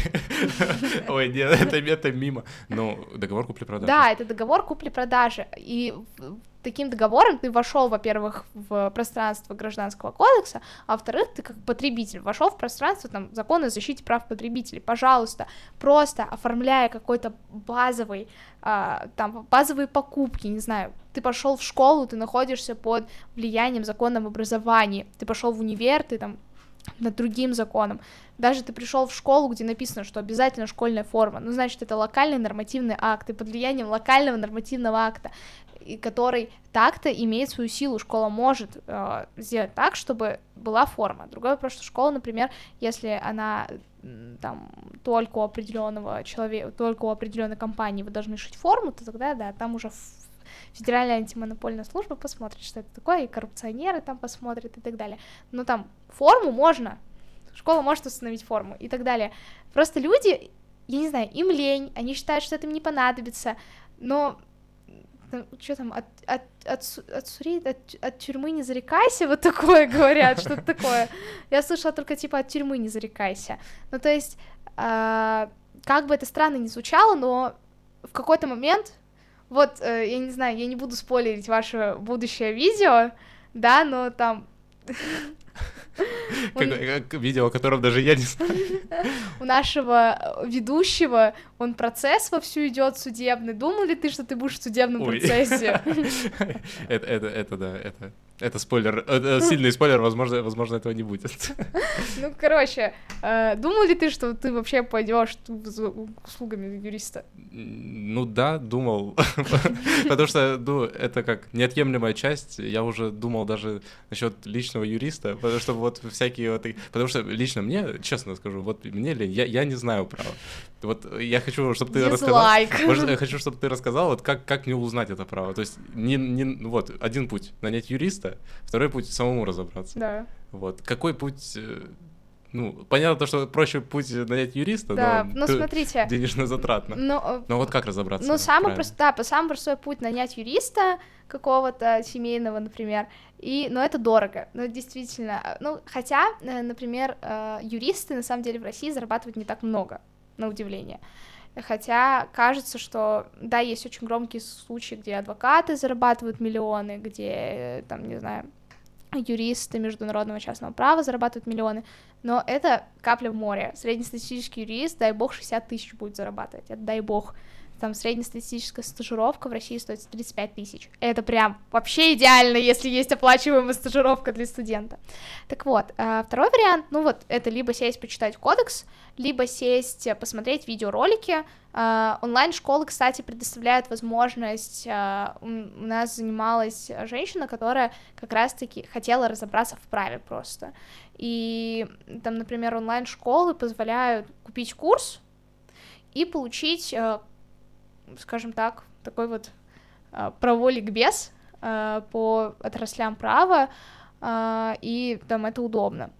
ой, нет, это, это мимо. Ну, договор купли-продажи. Да, это договор купли-продажи. И таким договором ты вошел, во-первых, в пространство гражданского кодекса, а во-вторых, ты как потребитель вошел в пространство там закона о защите прав потребителей. Пожалуйста, просто оформляя какой-то базовый, а, там базовые покупки, не знаю, ты пошел в школу, ты находишься под влиянием закона об образовании, ты пошел в универ, ты там над другим законом. Даже ты пришел в школу, где написано, что обязательно школьная форма, ну, значит, это локальный нормативный акт, и под влиянием локального нормативного акта, и который так-то имеет свою силу, школа может э, сделать так, чтобы была форма. Другой вопрос, что школа, например, если она там только у определенного человека, только у определенной компании вы должны шить форму, то тогда, да, там уже Федеральная антимонопольная служба посмотрит, что это такое, и коррупционеры там посмотрят и так далее. Но там форму можно, школа может установить форму и так далее. Просто люди, я не знаю, им лень, они считают, что это им не понадобится, но что там, от, от, от, от, сури, от, от тюрьмы не зарекайся, вот такое говорят, что-то такое. Я слышала только типа от тюрьмы не зарекайся. Ну, то есть, э, как бы это странно ни звучало, но в какой-то момент вот, э, я не знаю, я не буду спойлерить ваше будущее видео, да, но там... Видео, о котором даже я не знаю. У нашего ведущего он процесс вовсю идет судебный. Думал ли ты, что ты будешь в судебном процессе? это, это, это, да, это это спойлер, это сильный спойлер, возможно, возможно, этого не будет. Ну, короче, э, думал ли ты, что ты вообще пойдешь услугами юриста? Ну да, думал. Потому что, ну, это как неотъемлемая часть. Я уже думал даже насчет личного юриста, потому что вот всякие вот... Потому что лично мне, честно скажу, вот мне ли, я, я не знаю права. Вот я хочу, чтобы ты рассказал. Может, я хочу, чтобы ты рассказал, вот как, как мне узнать это право. То есть, не, не, вот, один путь — нанять юриста, второй путь — самому разобраться. Да. Вот. Какой путь э, ну, понятно, то, что проще путь нанять юриста, да, но ну, смотрите, денежно затратно. Но, э, но вот как разобраться? Ну, самый простой, да, самый простой путь нанять юриста какого-то семейного, например, и, но это дорого, но действительно, ну, хотя, э, например, юристы на самом деле в России зарабатывают не так много, на удивление. Хотя кажется, что да, есть очень громкие случаи, где адвокаты зарабатывают миллионы, где, там, не знаю, юристы международного частного права зарабатывают миллионы, но это капля в море. Среднестатистический юрист, дай бог, 60 тысяч будет зарабатывать, это дай бог там среднестатистическая стажировка в России стоит 35 тысяч. Это прям вообще идеально, если есть оплачиваемая стажировка для студента. Так вот, а, второй вариант, ну вот, это либо сесть почитать кодекс, либо сесть э, посмотреть видеоролики. А, онлайн-школы, кстати, предоставляют возможность, у нас занималась женщина, которая как раз-таки хотела разобраться в праве просто. И там, например, онлайн-школы позволяют купить курс, и получить э, скажем так, такой вот а, праволик без а, по отраслям права, а, и там это удобно.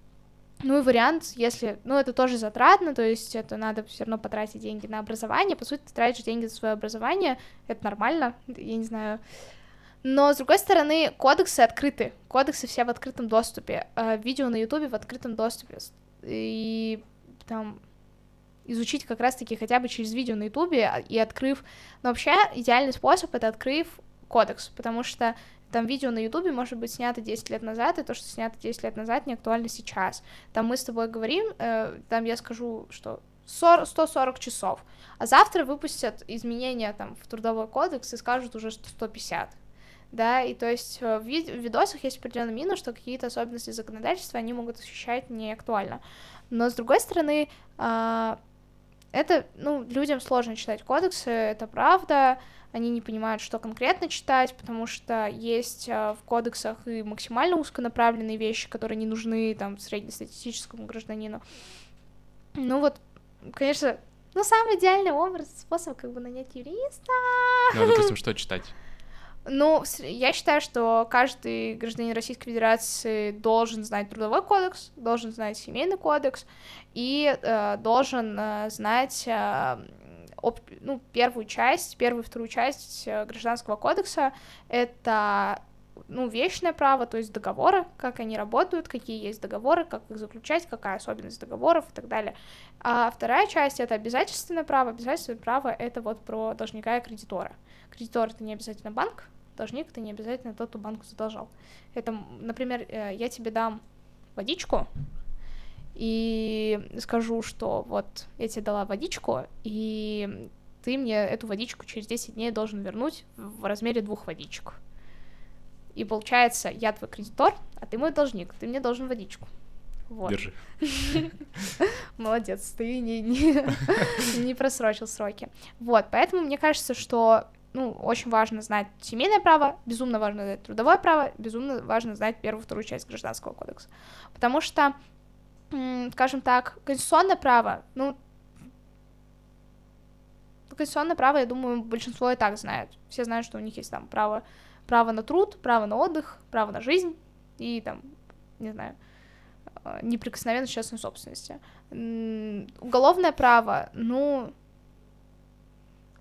Ну и вариант, если, ну это тоже затратно, то есть это надо все равно потратить деньги на образование, по сути ты тратишь деньги за свое образование, это нормально, я не знаю. Но, с другой стороны, кодексы открыты, кодексы все в открытом доступе, видео на ютубе в открытом доступе, и там изучить как раз-таки хотя бы через видео на ютубе а, и открыв... Но вообще идеальный способ — это открыв кодекс, потому что там видео на Ютубе может быть снято 10 лет назад, и то, что снято 10 лет назад, не актуально сейчас. Там мы с тобой говорим, э, там я скажу, что 40, 140 часов, а завтра выпустят изменения там в трудовой кодекс и скажут уже, что 150 да, и то есть э, в, вид- в видосах есть определенный минус, что какие-то особенности законодательства они могут ощущать не актуально. Но с другой стороны, э, это, ну, людям сложно читать кодексы, это правда, они не понимают, что конкретно читать, потому что есть а, в кодексах и максимально узконаправленные вещи, которые не нужны там среднестатистическому гражданину. Ну вот, конечно, ну самый идеальный образ, способ как бы нанять юриста. Ну, допустим, что читать? Ну, я считаю, что каждый гражданин Российской Федерации должен знать трудовой кодекс, должен знать семейный кодекс и э, должен э, знать э, об, ну, первую часть, первую и вторую часть э, Гражданского кодекса. Это ну, вечное право, то есть договоры, как они работают, какие есть договоры, как их заключать, какая особенность договоров и так далее. А вторая часть — это обязательственное право. Обязательственное право — это вот про должника и кредитора. Кредитор — это не обязательно банк, должник — это не обязательно тот, кто банку задолжал. Это, например, э, я тебе дам водичку, и скажу, что вот я тебе дала водичку, и ты мне эту водичку через 10 дней должен вернуть в размере двух водичек. И получается, я твой кредитор, а ты мой должник, ты мне должен водичку. Вот. Держи. Молодец, ты не, не, не просрочил сроки. Вот, поэтому мне кажется, что ну, очень важно знать семейное право, безумно важно знать трудовое право, безумно важно знать первую, вторую часть Гражданского кодекса. Потому что, скажем так, конституционное право, ну, конституционное право, я думаю, большинство и так знает. Все знают, что у них есть там право, право на труд, право на отдых, право на жизнь и там, не знаю, э, неприкосновенность частной собственности. Уголовное право, ну,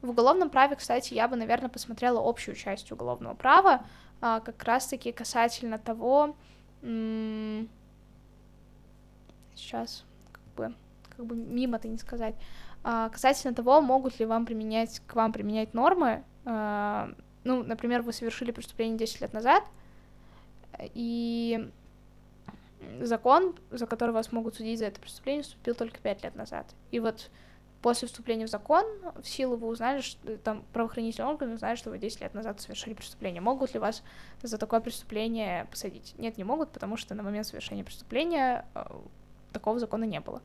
в уголовном праве, кстати, я бы, наверное, посмотрела общую часть уголовного права, а, как раз-таки касательно того, сейчас как бы, как бы мимо-то не сказать, а, касательно того, могут ли вам применять, к вам применять нормы, а, ну, например, вы совершили преступление 10 лет назад, и закон, за который вас могут судить за это преступление, вступил только 5 лет назад. И вот после вступления в закон, в силу вы узнали, что там правоохранительные органы узнали, что вы 10 лет назад совершили преступление. Могут ли вас за такое преступление посадить? Нет, не могут, потому что на момент совершения преступления э, такого закона не было.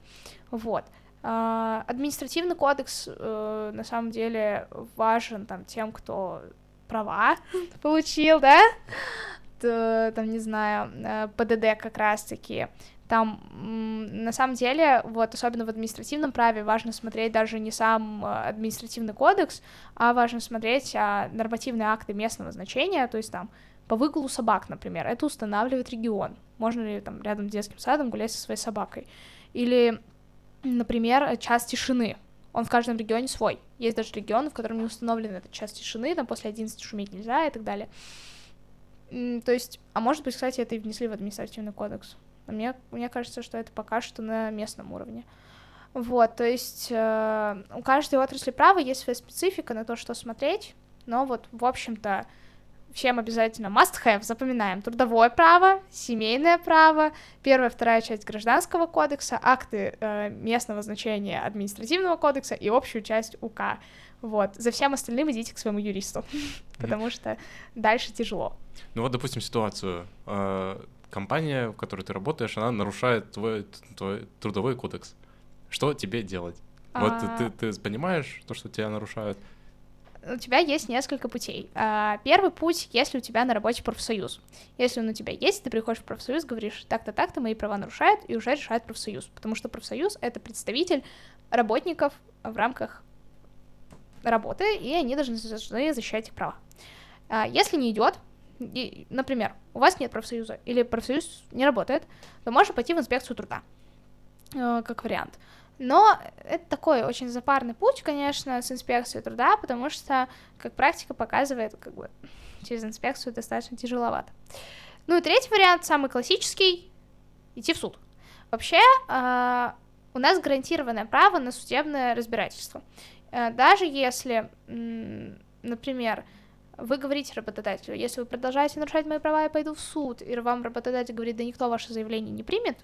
Вот. А, административный кодекс э, на самом деле важен там тем, кто права получил, да? Там, не знаю, э, ПДД как раз-таки. Там, на самом деле, вот, особенно в административном праве, важно смотреть даже не сам э, административный кодекс, а важно смотреть а, нормативные акты местного значения, то есть там по выгулу собак, например, это устанавливает регион. Можно ли там рядом с детским садом гулять со своей собакой? Или Например, час тишины. Он в каждом регионе свой. Есть даже регионы, в котором не установлен этот час тишины, там после 11 шуметь нельзя и так далее. То есть, а может быть, кстати, это и внесли в административный кодекс. Но мне, мне кажется, что это пока что на местном уровне. Вот, то есть э, у каждой отрасли права есть своя специфика на то, что смотреть, но вот, в общем-то, Всем обязательно must-have, запоминаем. Трудовое право, семейное право, первая, вторая часть Гражданского кодекса, акты э, местного значения Административного кодекса и общую часть УК. Вот. За всем остальным идите к своему юристу, потому что дальше тяжело. Ну вот, допустим, ситуацию. Компания, в которой ты работаешь, она нарушает твой, твой трудовой кодекс. Что тебе делать? Вот ты, а. ты понимаешь то, что тебя нарушают? у тебя есть несколько путей. А, первый путь, если у тебя на работе профсоюз. Если он у тебя есть, ты приходишь в профсоюз, говоришь, так-то, так-то, мои права нарушают, и уже решает профсоюз. Потому что профсоюз — это представитель работников в рамках работы, и они должны защищать их права. А, если не идет, например, у вас нет профсоюза, или профсоюз не работает, то можно пойти в инспекцию труда, э, как вариант. Но это такой очень запарный путь, конечно, с инспекцией труда, потому что, как практика показывает, как бы через инспекцию достаточно тяжеловато. Ну и третий вариант, самый классический, идти в суд. Вообще, э, у нас гарантированное право на судебное разбирательство. Э, даже если, например, вы говорите работодателю, если вы продолжаете нарушать мои права, я пойду в суд, и вам работодатель говорит, да никто ваше заявление не примет,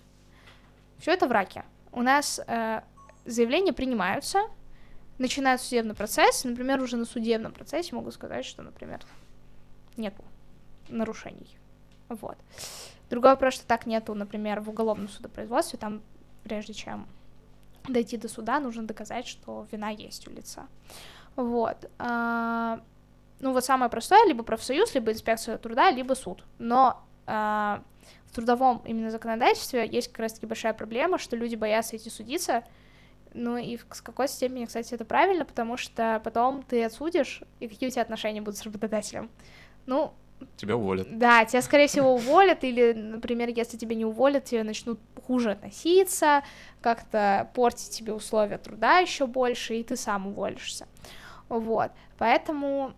все это враки у нас э, заявления принимаются, начинает судебный процесс, например, уже на судебном процессе могу сказать, что, например, нет нарушений. Вот. Другой вопрос, что так нету, например, в уголовном судопроизводстве, там, прежде чем дойти до суда, нужно доказать, что вина есть у лица. Вот. Ну вот самое простое, либо профсоюз, либо инспекция труда, либо суд. Но а, в трудовом именно законодательстве есть как раз-таки большая проблема, что люди боятся идти судиться, ну и с какой степени, кстати, это правильно, потому что потом ты отсудишь, и какие у тебя отношения будут с работодателем? Ну, Тебя уволят. Да, тебя, скорее всего, уволят, или, например, если тебя не уволят, тебе начнут хуже относиться, как-то портить тебе условия труда еще больше, и ты сам уволишься. Вот, поэтому,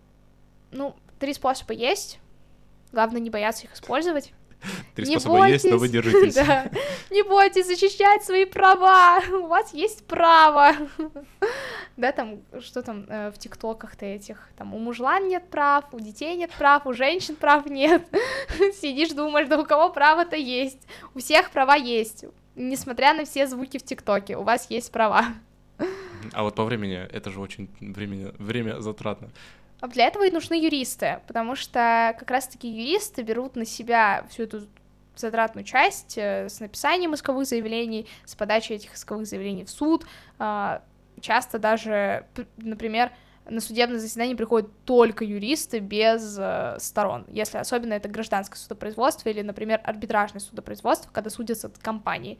ну, три способа есть Главное не бояться их использовать. Три Не способа есть, но вы бойтесь. держитесь. Да. Не бойтесь защищать свои права. У вас есть право. Да, там, что там э, в тиктоках-то этих, там, у мужлан нет прав, у детей нет прав, у женщин прав нет. Сидишь, думаешь, да у кого право-то есть. У всех права есть. Несмотря на все звуки в тиктоке, у вас есть права. А вот по времени, это же очень времени, время затратно. А для этого и нужны юристы, потому что как раз-таки юристы берут на себя всю эту затратную часть э, с написанием исковых заявлений, с подачей этих исковых заявлений в суд. А, Часто даже, например, на судебное заседание приходят только юристы без э, сторон, если особенно это гражданское судопроизводство или, например, арбитражное судопроизводство, когда судятся компании.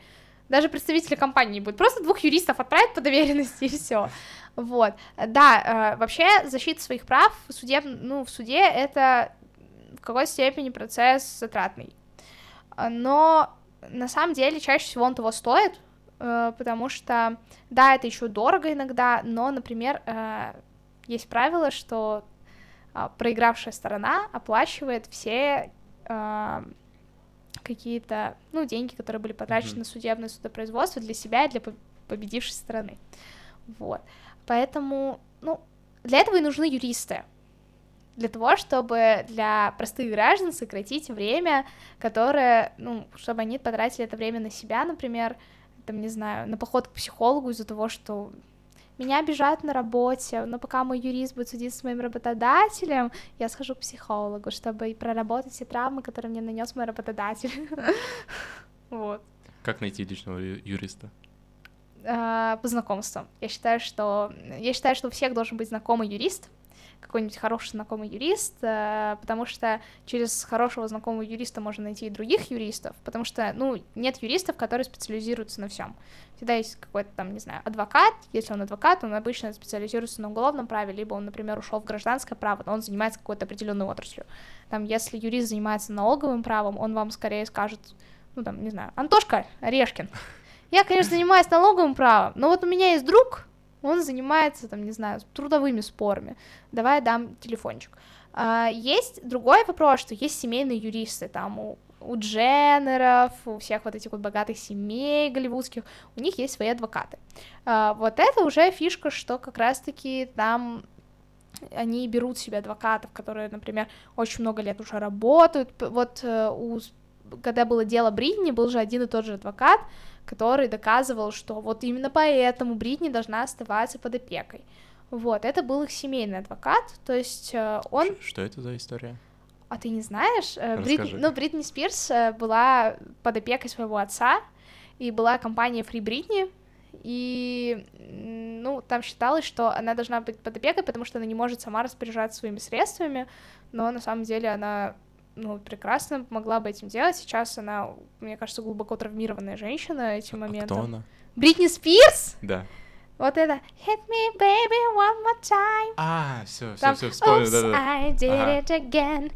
Даже представителя компании не будет, просто двух юристов отправят по доверенности и все. Вот, да, э, вообще защита своих прав в судеб... ну, в суде это в какой степени процесс затратный. Но на самом деле чаще всего он того стоит, э, потому что, да, это еще дорого иногда, но, например, э, есть правило, что а, проигравшая сторона оплачивает все какие-то, ну, деньги, которые были потрачены Мгм. на судебное судопроизводство для себя и для по- победившей стороны. Вот. Поэтому, ну, для этого и нужны юристы. Для того, чтобы для простых граждан сократить время, которое, ну, чтобы они потратили это время на себя, например, там, не знаю, на поход к психологу из-за того, что меня обижают на работе, но пока мой юрист будет судиться с моим работодателем, я схожу к психологу, чтобы проработать все травмы, которые мне нанес мой работодатель. Вот. Как найти личного юриста? А, По знакомствам. Я считаю, что я считаю, что у всех должен быть знакомый юрист, какой-нибудь хороший знакомый юрист, э, потому что через хорошего знакомого юриста можно найти и других юристов, потому что, ну, нет юристов, которые специализируются на всем. Всегда есть какой-то там, не знаю, адвокат, если он адвокат, он обычно специализируется на уголовном праве, либо он, например, ушел в гражданское право, но он занимается какой-то определенной отраслью. Там, если юрист занимается налоговым правом, он вам скорее скажет, ну, там, не знаю, Антошка Орешкин, я, конечно, занимаюсь налоговым правом, но вот у меня есть друг, он занимается, там, не знаю, трудовыми спорами. Давай дам телефончик. А, есть другой вопрос, что есть семейные юристы, там у, у Дженнеров, у всех вот этих вот богатых семей голливудских, у них есть свои адвокаты. А, вот это уже фишка, что как раз-таки там они берут себе адвокатов, которые, например, очень много лет уже работают. Вот э, у, когда было дело Бритни, был же один и тот же адвокат, который доказывал, что вот именно поэтому Бритни должна оставаться под опекой. Вот, это был их семейный адвокат, то есть э, он... Что это за история? А ты не знаешь? Э, Расскажи. ну, Бритни Спирс э, была под опекой своего отца, и была компания Free Britney, и, ну, там считалось, что она должна быть под опекой, потому что она не может сама распоряжаться своими средствами, но на самом деле она, ну, прекрасно могла бы этим делать. Сейчас она, мне кажется, глубоко травмированная женщина этим А моментом. кто она? Бритни Спирс? Да. Вот это Hit me, baby, one more time. А, все, все, все, вспомнил, Oops, да-да. I did Ага. it again.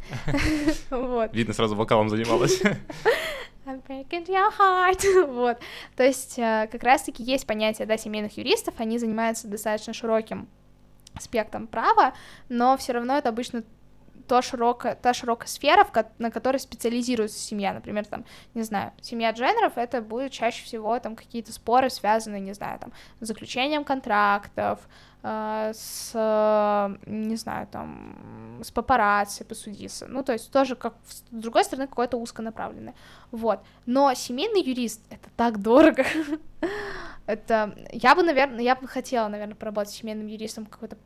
Вот. Видно, сразу вокалом занималась. I'm breaking your heart. вот. То есть э, как раз-таки есть понятие, да, семейных юристов, они занимаются достаточно широким спектром права, но все равно это обычно то широкая, та широкая сфера, на которой специализируется семья. Например, там, не знаю, семья Дженнеров, это будет чаще всего там какие-то споры, связанные, не знаю, там, с заключением контрактов, э, с, не знаю, там, с папарацци посудиться. Ну, то есть тоже, как, с другой стороны, какое-то узконаправленное. Вот. Но семейный юрист — это так дорого. это... Я бы, наверное, я бы хотела, наверное, поработать семейным юристом какой-то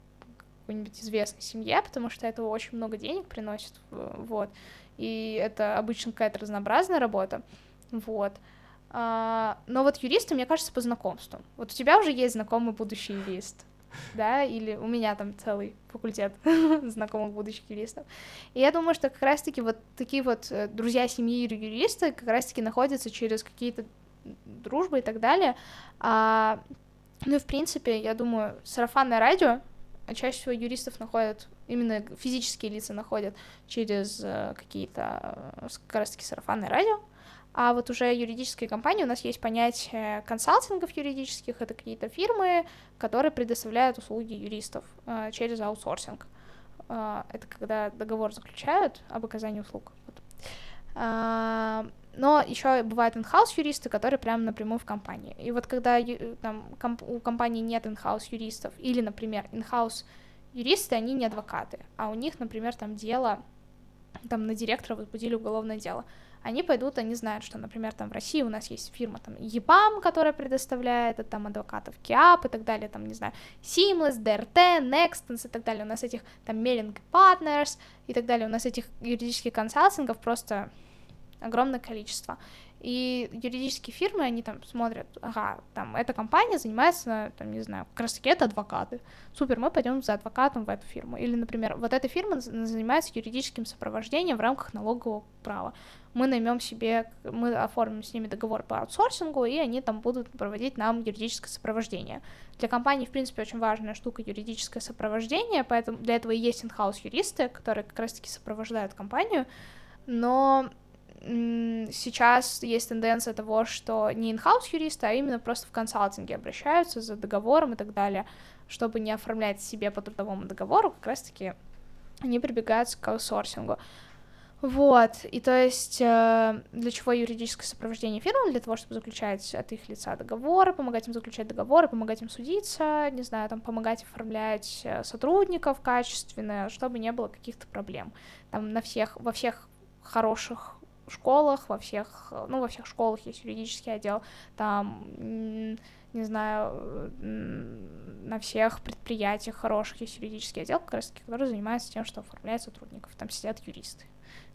какой-нибудь известной семье, потому что это очень много денег приносит, вот, и это обычно какая-то разнообразная работа, вот. А, но вот юристы, мне кажется, по знакомству. Вот у тебя уже есть знакомый будущий юрист, да, или у меня там целый факультет знакомых будущих юристов. И я думаю, что как раз-таки вот такие вот э, друзья семьи юристы как раз-таки находятся через какие-то дружбы и так далее. А, ну и в принципе, я думаю, сарафанное радио а чаще всего юристов находят, именно физические лица находят через э, какие-то э, как раз-таки сарафанное радио, а вот уже юридические компании, у нас есть понятие консалтингов юридических, это какие-то фирмы, которые предоставляют услуги юристов э, через аутсорсинг. Это когда договор заключают об оказании услуг. А, но еще бывают in-house юристы, которые прямо напрямую в компании. И вот когда там, комп у компании нет in-house юристов, или, например, in-house юристы, они не адвокаты, а у них, например, там дело, там на директора возбудили уголовное дело, они пойдут, они знают, что, например, там в России у нас есть фирма там ЕПАМ, которая предоставляет это, там адвокатов КИАП и так далее, там, не знаю, Seamless, DRT, Nextens и так далее, у нас этих там Mailing Partners и так далее, у нас этих юридических консалтингов просто огромное количество. И юридические фирмы, они там смотрят, ага, там, эта компания занимается, там, не знаю, как раз таки это адвокаты. Супер, мы пойдем за адвокатом в эту фирму. Или, например, вот эта фирма занимается юридическим сопровождением в рамках налогового права. Мы наймем себе, мы оформим с ними договор по аутсорсингу, и они там будут проводить нам юридическое сопровождение. Для компании, в принципе, очень важная штука юридическое сопровождение, поэтому для этого и есть in-house юристы, которые как раз-таки сопровождают компанию, но сейчас есть тенденция того, что не инхаус юристы, а именно просто в консалтинге обращаются за договором и так далее, чтобы не оформлять себе по трудовому договору, как раз-таки они прибегают к аутсорсингу. Вот, и то есть э, для чего юридическое сопровождение фирмам? Для того, чтобы заключать от их лица договоры, помогать им заключать договоры, помогать им судиться, не знаю, там, помогать оформлять э, сотрудников качественно, чтобы не было каких-то проблем. Там на всех, во всех хороших школах, во всех, ну, во всех школах есть юридический отдел, там, не знаю, на всех предприятиях хороших есть юридический отдел, как раз таки, который занимается тем, что оформляет сотрудников, там сидят юристы,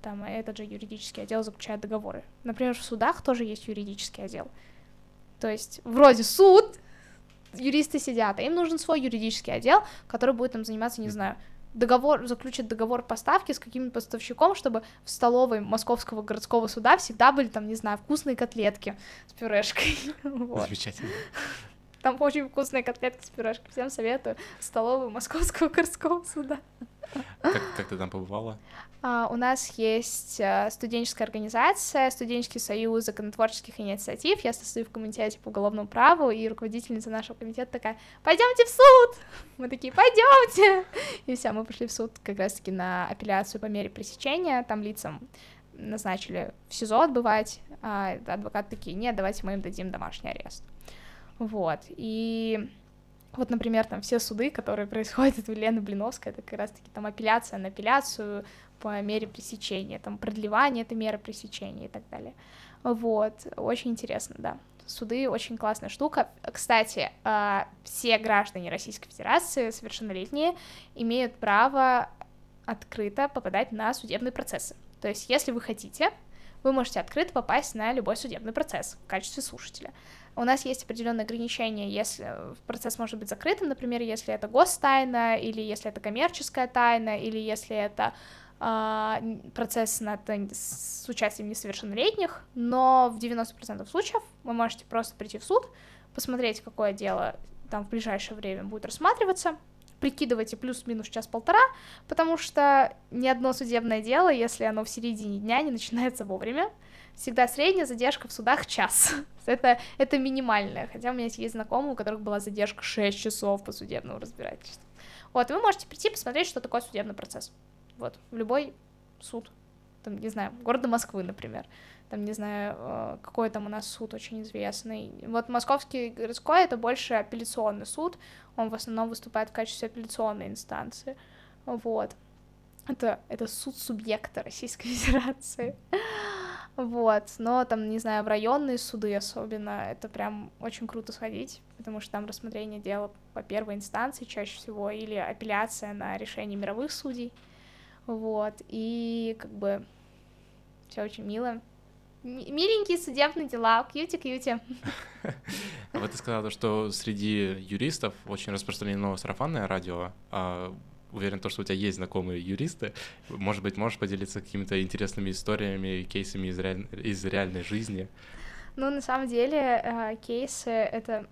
там этот же юридический отдел заключает договоры. Например, в судах тоже есть юридический отдел. То есть вроде суд, юристы сидят, а им нужен свой юридический отдел, который будет там заниматься, не знаю, договор, заключит договор поставки с каким-нибудь поставщиком, чтобы в столовой Московского городского суда всегда были там, не знаю, вкусные котлетки с пюрешкой. Замечательно. Там очень вкусные котлетки с пюрешкой. Всем советую. Столовую Московского городского суда. Как, как ты там побывала? А, у нас есть а, студенческая организация, студенческий союз законотворческих инициатив. Я состою в комитете по уголовному праву, и руководительница нашего комитета такая, пойдемте в суд! Мы такие, пойдемте! И все, мы пошли в суд как раз-таки на апелляцию по мере пресечения, там лицам назначили в СИЗО отбывать, а адвокаты такие, нет, давайте мы им дадим домашний арест. Вот, и вот, например, там все суды, которые происходят у Лены Блиновской, это как раз-таки там апелляция на апелляцию по мере пресечения, там продлевание это мера пресечения и так далее. Вот, очень интересно, да. Суды очень классная штука. Кстати, а, все граждане Российской Федерации, совершеннолетние, имеют право открыто попадать на судебные процессы. То есть, если вы хотите, вы можете открыто попасть на любой судебный процесс в качестве слушателя. У нас есть определенные ограничения, если процесс может быть закрытым, например, если это гостайна, или если это коммерческая тайна, или если это э, процесс над, с участием несовершеннолетних, но в 90% случаев вы можете просто прийти в суд, посмотреть, какое дело там в ближайшее время будет рассматриваться, прикидывайте плюс-минус час-полтора, потому что ни одно судебное дело, если оно в середине дня не начинается вовремя, всегда средняя задержка в судах час. это, это минимальная, хотя у меня есть знакомые, у которых была задержка 6 часов по судебному разбирательству. Вот, вы можете прийти посмотреть, что такое судебный процесс. Вот, в любой суд, там, не знаю, города Москвы, например, там, не знаю, э, какой там у нас суд очень известный. Вот Московский городской — это больше апелляционный суд, он в основном выступает в качестве апелляционной инстанции, вот. Это, это суд субъекта Российской Федерации. Вот, но там, не знаю, в районные суды особенно, это прям очень круто сходить, потому что там рассмотрение дела по первой инстанции чаще всего, или апелляция на решение мировых судей, вот, и как бы все очень мило. Миленькие судебные дела, кьюти-кьюти. А вот ты сказала, что среди юристов очень распространено сарафанное радио. Уверен, то, что у тебя есть знакомые юристы. Может быть, можешь поделиться какими-то интересными историями, кейсами из, реаль... из реальной жизни? Ну, на самом деле, э, кейсы, это...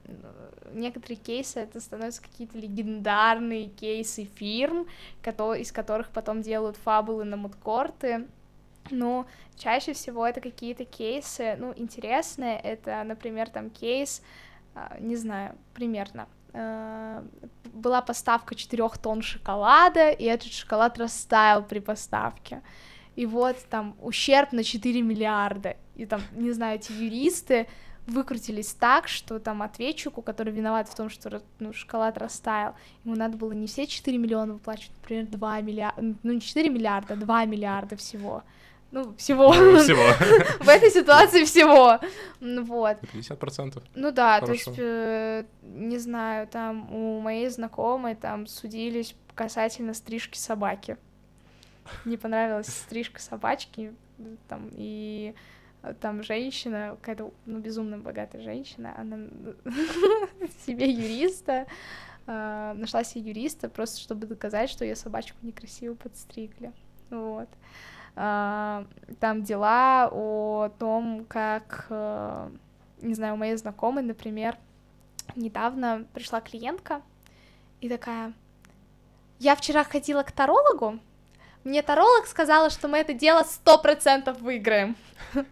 Некоторые кейсы, это становятся какие-то легендарные кейсы фирм, из которых потом делают фабулы на мудкорты. Ну, чаще всего это какие-то кейсы, ну, интересные. Это, например, там кейс, а, не знаю, примерно Э, была поставка 4 тонн шоколада, и этот шоколад растаял при поставке. и вот там ущерб на 4 миллиарда, и там, не знаю, эти юристы выкрутились так, что там ответчику, который виноват в том, что ну, шоколад растаял, ему надо было не все 4 миллиона выплачивать, например, 2 миллиарда, ну не 4 миллиарда, 2 миллиарда всего. Ну, всего. Ну, всего. В этой ситуации всего. Вот. 50%. Ну да, Хорошо. то есть, э, не знаю, там у моей знакомой там судились касательно стрижки собаки. Не понравилась стрижка собачки, там, и э, там женщина, какая-то, ну, безумно богатая женщина, она себе юриста, э, нашла себе юриста, просто чтобы доказать, что ее собачку некрасиво подстригли. Вот. А, Там дела о том, как, э, не знаю, у моей знакомой, например, недавно пришла клиентка и такая, я вчера ходила к тарологу, мне таролог сказала, что мы это дело сто процентов выиграем.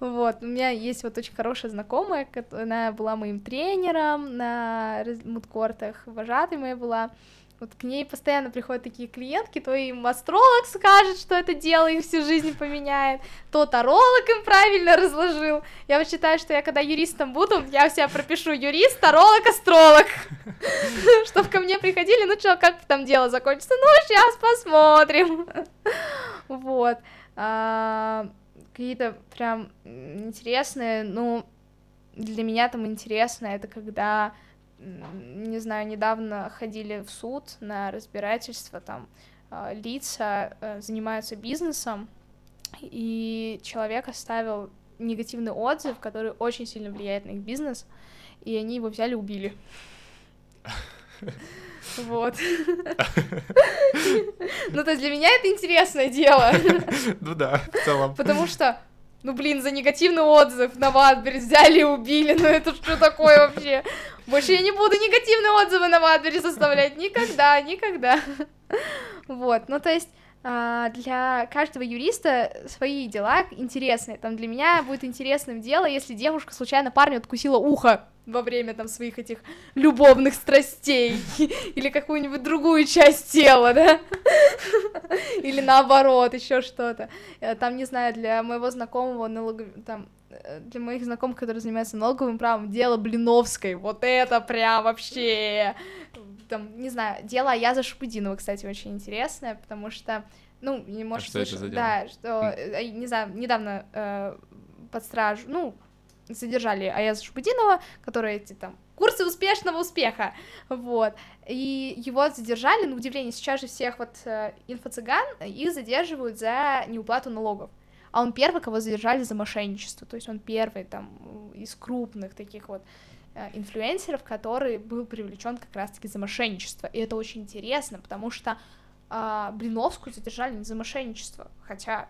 Вот, у меня есть вот очень хорошая знакомая, она была моим тренером на мудкортах, вожатой моя была. Вот к ней постоянно приходят такие клиентки, то им астролог скажет, что это дело им всю жизнь поменяет, то таролог им правильно разложил. Я вот считаю, что я когда юристом буду, я у себя пропишу юрист, таролог, астролог. Чтоб ко мне приходили, ну что, как там дело закончится? Ну, сейчас посмотрим. Вот. А, Какие-то прям интересные, ну, для меня там интересно, это когда, не знаю, недавно ходили в суд на разбирательство, там а, лица э, занимаются бизнесом, и человек оставил негативный отзыв, который очень сильно влияет на их бизнес, и они его взяли убили. Вот. Ну, то есть для меня это интересное дело. Ну да, в целом. Потому что, ну блин, за негативный отзыв на Ватбери взяли и убили, ну это что такое вообще? Больше я не буду негативные отзывы на Ватбери составлять никогда, никогда. Вот, ну то есть для каждого юриста свои дела интересные. Там для меня будет интересным дело, если девушка случайно парню откусила ухо во время там своих этих любовных страстей или какую-нибудь другую часть тела, да? Или наоборот, еще что-то. Э, Там, не знаю, для моего знакомого налогов... там э, для моих знакомых, которые занимаются налоговым правом, дело Блиновской, вот это прям вообще, там, не знаю, дело Аяза Шапудинова, кстати, очень интересное, потому что, ну, не может А что это за дело? да, что, э, не знаю, недавно э, под стражу, ну, задержали Аяза Шапудинова, который эти там курсы успешного успеха, вот, и его задержали, на удивление, сейчас же всех вот э, инфо-цыган, их задерживают за неуплату налогов, а он первый, кого задержали за мошенничество, то есть он первый там из крупных таких вот э, инфлюенсеров, который был привлечен как раз-таки за мошенничество, и это очень интересно, потому что а, Блиновскую задержали не за мошенничество, хотя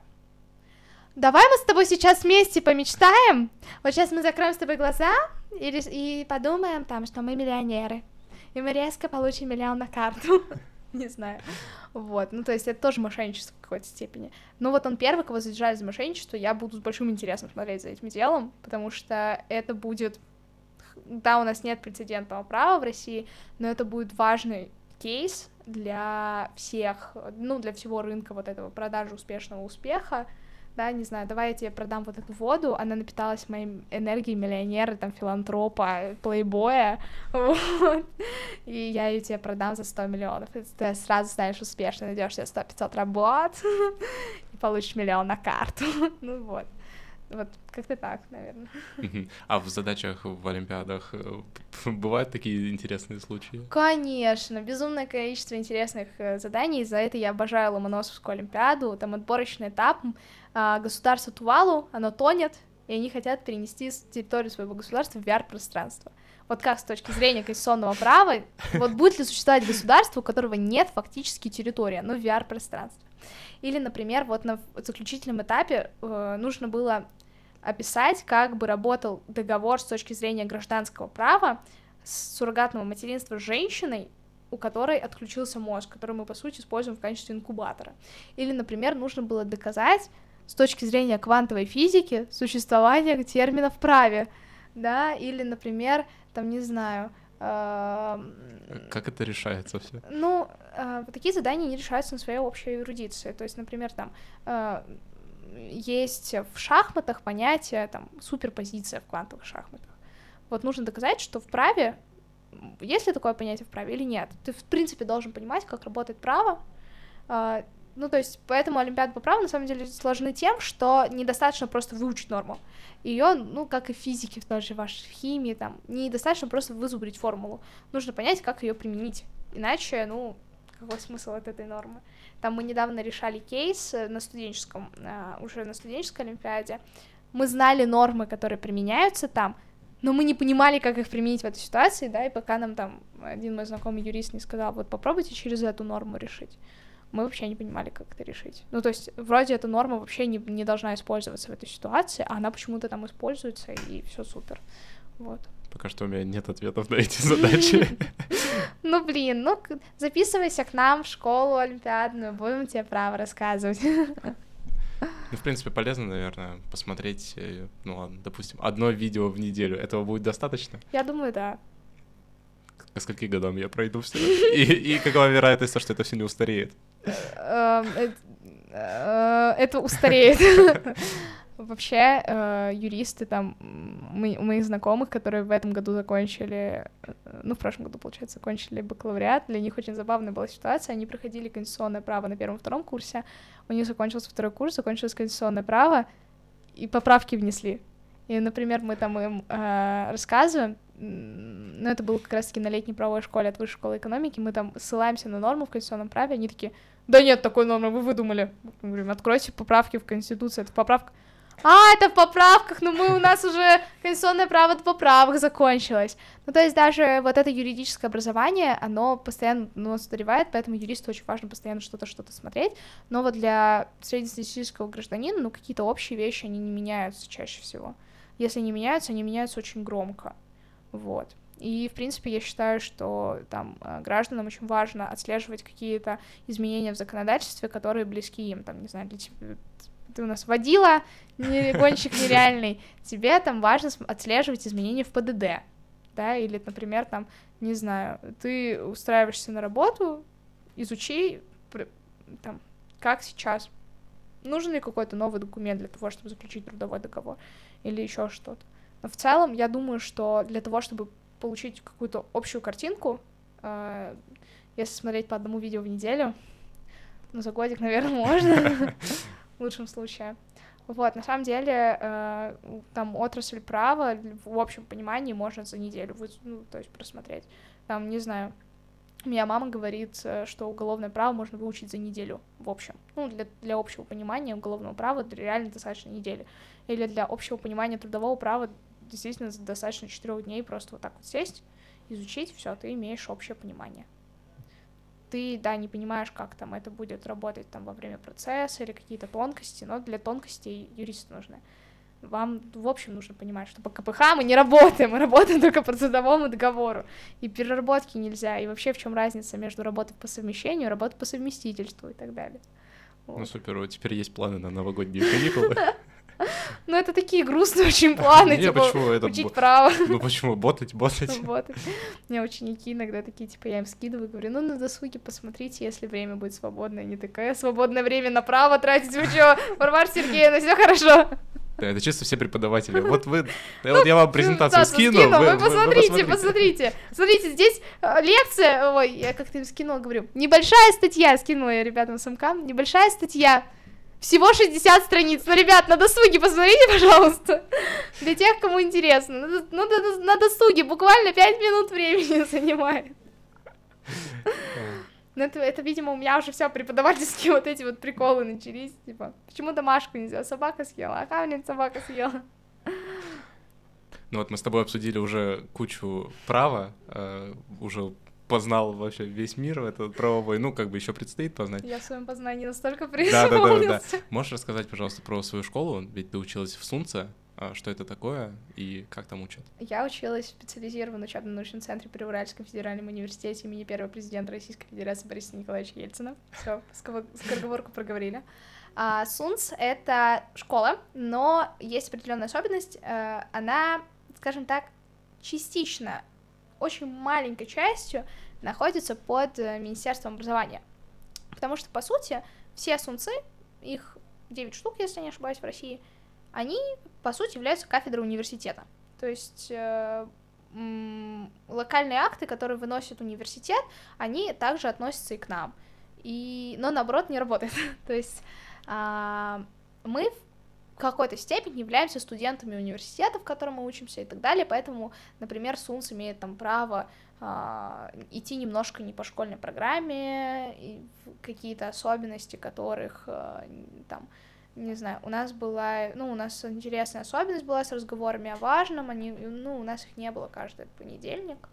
Давай мы с тобой сейчас вместе помечтаем. Вот сейчас мы закроем с тобой глаза и, и подумаем там, что мы миллионеры. И мы резко получим миллион на карту. Не знаю. Вот. Ну, то есть это тоже мошенничество в какой-то степени. Но вот он первый, кого задержали за мошенничество, я буду с большим интересом смотреть за этим делом, потому что это будет... Да, у нас нет прецедентного права в России, но это будет важный кейс для всех, ну, для всего рынка вот этого продажи успешного успеха, да, не знаю, давай я тебе продам вот эту воду, она напиталась моей энергией миллионера, там, филантропа, плейбоя, вот, и я ее тебе продам за 100 миллионов, и ты сразу станешь успешной, найдешь себе 100-500 работ, и получишь миллион на карту, ну вот, вот как-то так, наверное. А в задачах в Олимпиадах э, бывают такие интересные случаи? Конечно, безумное количество интересных э, заданий, за это я обожаю Ломоносовскую Олимпиаду, там отборочный этап, а, государство Тувалу, оно тонет, и они хотят перенести с территорию своего государства в VR-пространство. Вот как с точки зрения конституционного права, вот будет ли существовать государство, у которого нет фактически территории, оно в VR-пространстве? Или, например, вот на заключительном этапе э, нужно было описать, как бы работал договор с точки зрения гражданского права с суррогатного материнства с женщиной, у которой отключился мозг, который мы, по сути, используем в качестве инкубатора. Или, например, нужно было доказать с точки зрения квантовой физики существование термина в праве, да, или, например, там, не знаю, Эм, как это решается все? Ну, э, такие задания не решаются на своей общей эрудиции. То есть, например, там э, есть в шахматах понятие там суперпозиция в квантовых шахматах. Вот нужно доказать, что в праве есть ли такое понятие в праве или нет. Ты, в принципе, должен понимать, как работает право. Э, ну, то есть, поэтому Олимпиады по праву на самом деле сложны тем, что недостаточно просто выучить норму. Ее, ну, как и в физике, в той же вашей химии, там, недостаточно просто вызубрить формулу. Нужно понять, как ее применить. Иначе, ну, какой смысл от этой нормы? Там мы недавно решали кейс на студенческом, а, уже на студенческой Олимпиаде. Мы знали нормы, которые применяются там, но мы не понимали, как их применить в этой ситуации, да, и пока нам там один мой знакомый юрист не сказал, вот попробуйте через эту норму решить мы вообще не понимали, как это решить. Ну, то есть, вроде эта норма вообще не, не должна использоваться в этой ситуации, а она почему-то там используется, и все супер. Вот. Пока что у меня нет ответов на эти задачи. Ну, блин, ну, записывайся к нам в школу олимпиадную, будем тебе право рассказывать. Ну, в принципе, полезно, наверное, посмотреть, э, ну ладно, допустим, одно видео в неделю. Этого будет достаточно? Я думаю, да. К скольки годам я пройду все? И, и какова вероятность, что это все не устареет? Эм, э, это устареет. Вообще, э, юристы там, у моих знакомых, которые в этом году закончили, э, ну, в прошлом году, получается, закончили бакалавриат, для них очень забавная была ситуация, они проходили конституционное право на первом-втором курсе, у них закончился второй курс, закончилось конституционное право, и поправки внесли. И, например, мы там им э, рассказываем, ну, это было как раз-таки на летней правовой школе от высшей школы экономики, мы там ссылаемся на норму в конституционном праве, они такие, да нет такой нормы, вы выдумали. Мы говорим, откройте поправки в Конституции, это поправка. А, это в поправках, но мы, у нас уже конституционное право в поправках закончилось. Ну, то есть даже вот это юридическое образование, оно постоянно ну, устаревает, поэтому юристу очень важно постоянно что-то, что-то смотреть, но вот для среднестатистического гражданина, ну, какие-то общие вещи, они не меняются чаще всего. Если не меняются, они меняются очень громко, вот. И, в принципе, я считаю, что там э, гражданам очень важно отслеживать какие-то изменения в законодательстве, которые близки им, там, не знаю, для тебя, ты у нас водила, не, гонщик нереальный, тебе там важно отслеживать изменения в ПДД, да, или, например, там, не знаю, ты устраиваешься на работу, изучи, там, как сейчас, нужен ли какой-то новый документ для того, чтобы заключить трудовой договор, или еще что-то. Но в целом, я думаю, что для того, чтобы получить какую-то общую картинку, э, если смотреть по одному видео в неделю, ну, за годик, наверное, можно, в лучшем случае. Вот, на самом деле, э, там отрасль права в общем понимании можно за неделю, ну, то есть просмотреть. Там, не знаю, у меня мама говорит, э, что уголовное право можно выучить за неделю, в общем. Ну, для, для общего понимания уголовного права реально достаточно недели. Или для общего понимания трудового права действительно достаточно четырех дней просто вот так вот сесть, изучить, все, ты имеешь общее понимание. Ты, да, не понимаешь, как там это будет работать там во время процесса или какие-то тонкости, но для тонкостей юристы нужны. Вам, в общем, нужно понимать, что по КПХ мы не работаем, мы работаем только по трудовому договору. И переработки нельзя. И вообще, в чем разница между работой по совмещению работой по совместительству и так далее. Ну, вот. Ну супер, вот теперь есть планы на новогодние каникулы. Ну, это такие грустные очень планы, типа, почему это учить право. Ну, почему? Ботать, ботать. Ботать. Мне ученики иногда такие, типа, я им скидываю, говорю, ну, на досуге посмотрите, если время будет свободное. Не такая свободное время направо тратить, вы чё, Варвара Сергеевна, все хорошо. Да, это чисто все преподаватели. Вот вы, ну, вот я вам презентацию скину. вы, посмотрите, посмотрите. Смотрите, здесь э, лекция, ой, я как-то им скинула, говорю, небольшая статья, скинула я ребятам самкам, небольшая статья всего 60 страниц. Ну, ребят, на досуге посмотрите, пожалуйста. Для тех, кому интересно. Ну, на, на досуге буквально 5 минут времени занимает. Ну, это, это, видимо, у меня уже все преподавательские вот эти вот приколы начались. Типа, почему домашку нельзя? Собака съела, а камень собака съела. Ну вот мы с тобой обсудили уже кучу права, э, уже познал вообще весь мир этот правовой, ну, как бы еще предстоит познать. Я в своем познании настолько да, да, да, да. Можешь рассказать, пожалуйста, про свою школу? Ведь ты училась в Сунце. А что это такое и как там учат? Я училась в специализированном учебном научном центре при Уральском федеральном университете имени первого президента Российской Федерации Бориса Николаевича Ельцина. Все, скороговорку проговорили. А, СУНС — это школа, но есть определенная особенность. Э, она, скажем так, частично очень маленькой частью находится под э, Министерством образования. Потому что, по сути, все сунцы, их 9 штук, если не ошибаюсь, в России, они, по сути, являются кафедрой университета. То есть э, локальные акты, которые выносит университет, они также относятся и к нам. И, но наоборот не работает. То есть э, мы в какой-то степени являемся студентами университета, в котором мы учимся и так далее, поэтому, например, СУНС имеет там право э, идти немножко не по школьной программе, и какие-то особенности которых э, там не знаю, у нас была, ну, у нас интересная особенность была с разговорами о важном, они, ну, у нас их не было каждый понедельник,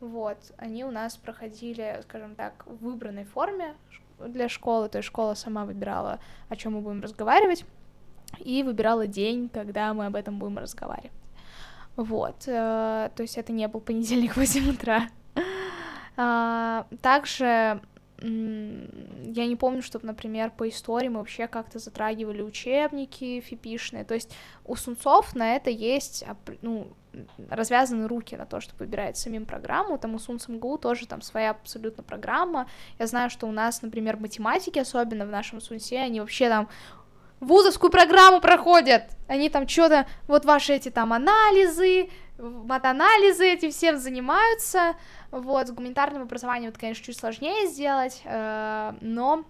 вот, они у нас проходили, скажем так, в выбранной форме для школы, то есть школа сама выбирала, о чем мы будем разговаривать, и выбирала день, когда мы об этом будем разговаривать. Вот, э, то есть это не был понедельник в 8 утра. А, также я не помню, чтобы, например, по истории мы вообще как-то затрагивали учебники фипишные. То есть у Сунцов на это есть ну, развязаны руки на то, чтобы выбирать самим программу. Там у Сунц МГУ тоже там своя абсолютно программа. Я знаю, что у нас, например, математики, особенно в нашем Сунсе, они вообще там вузовскую программу проходят. Они там что-то, вот ваши эти там анализы, матанализы этим всем занимаются. Вот, с гуманитарным образованием это, конечно, чуть сложнее сделать, э, но,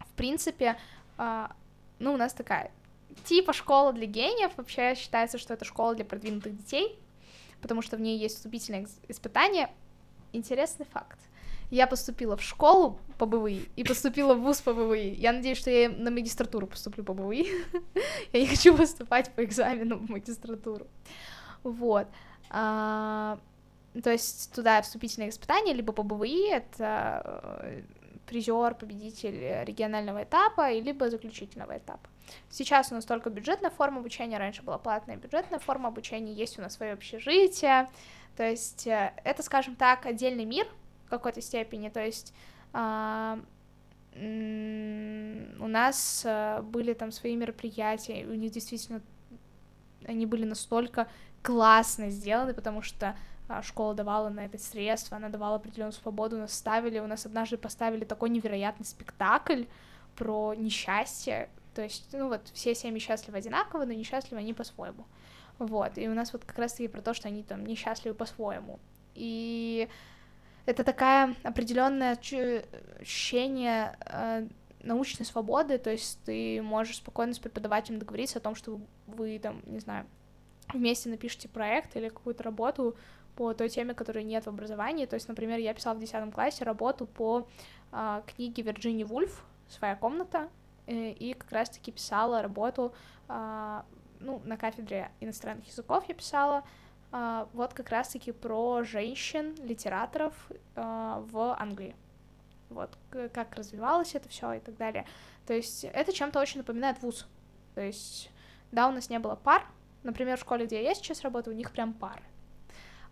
в принципе, э, ну, у нас такая типа школа для гениев, вообще считается, что это школа для продвинутых детей, потому что в ней есть вступительное испытание. Интересный факт. Я поступила в школу по БВИ и поступила в ВУЗ по БВИ. Я надеюсь, что я на магистратуру поступлю по БВИ. я не хочу поступать по экзамену в магистратуру. Вот. А, то есть туда вступительные испытания, либо по БВИ, это э, призер, победитель регионального этапа, либо заключительного этапа. Сейчас у нас только бюджетная форма обучения, раньше была платная бюджетная форма обучения, есть у нас свое общежитие, то есть э, это, скажем так, отдельный мир, какой-то степени, то есть а, у нас а, были там свои мероприятия, у них действительно они были настолько классно сделаны, потому что а, школа давала на это средства, она давала определенную свободу, нас ставили, у нас однажды поставили такой невероятный спектакль про несчастье, то есть, ну вот, все семьи счастливы одинаково, но несчастливы они по-своему, вот, и у нас вот как раз-таки про то, что они там несчастливы по-своему, и это такая определенное ощущение э, научной свободы, то есть ты можешь спокойно с преподавателем договориться о том, что вы там, не знаю, вместе напишите проект или какую-то работу по той теме, которой нет в образовании. То есть, например, я писала в 10 классе работу по э, книге Вирджини Вульф. «Своя комната», э, и как раз-таки писала работу, э, ну, на кафедре иностранных языков я писала, вот как раз-таки про женщин, литераторов а, в Англии. Вот, как развивалось это все и так далее. То есть это чем-то очень напоминает вуз. То есть, да, у нас не было пар. Например, в школе, где я сейчас работаю, у них прям пары.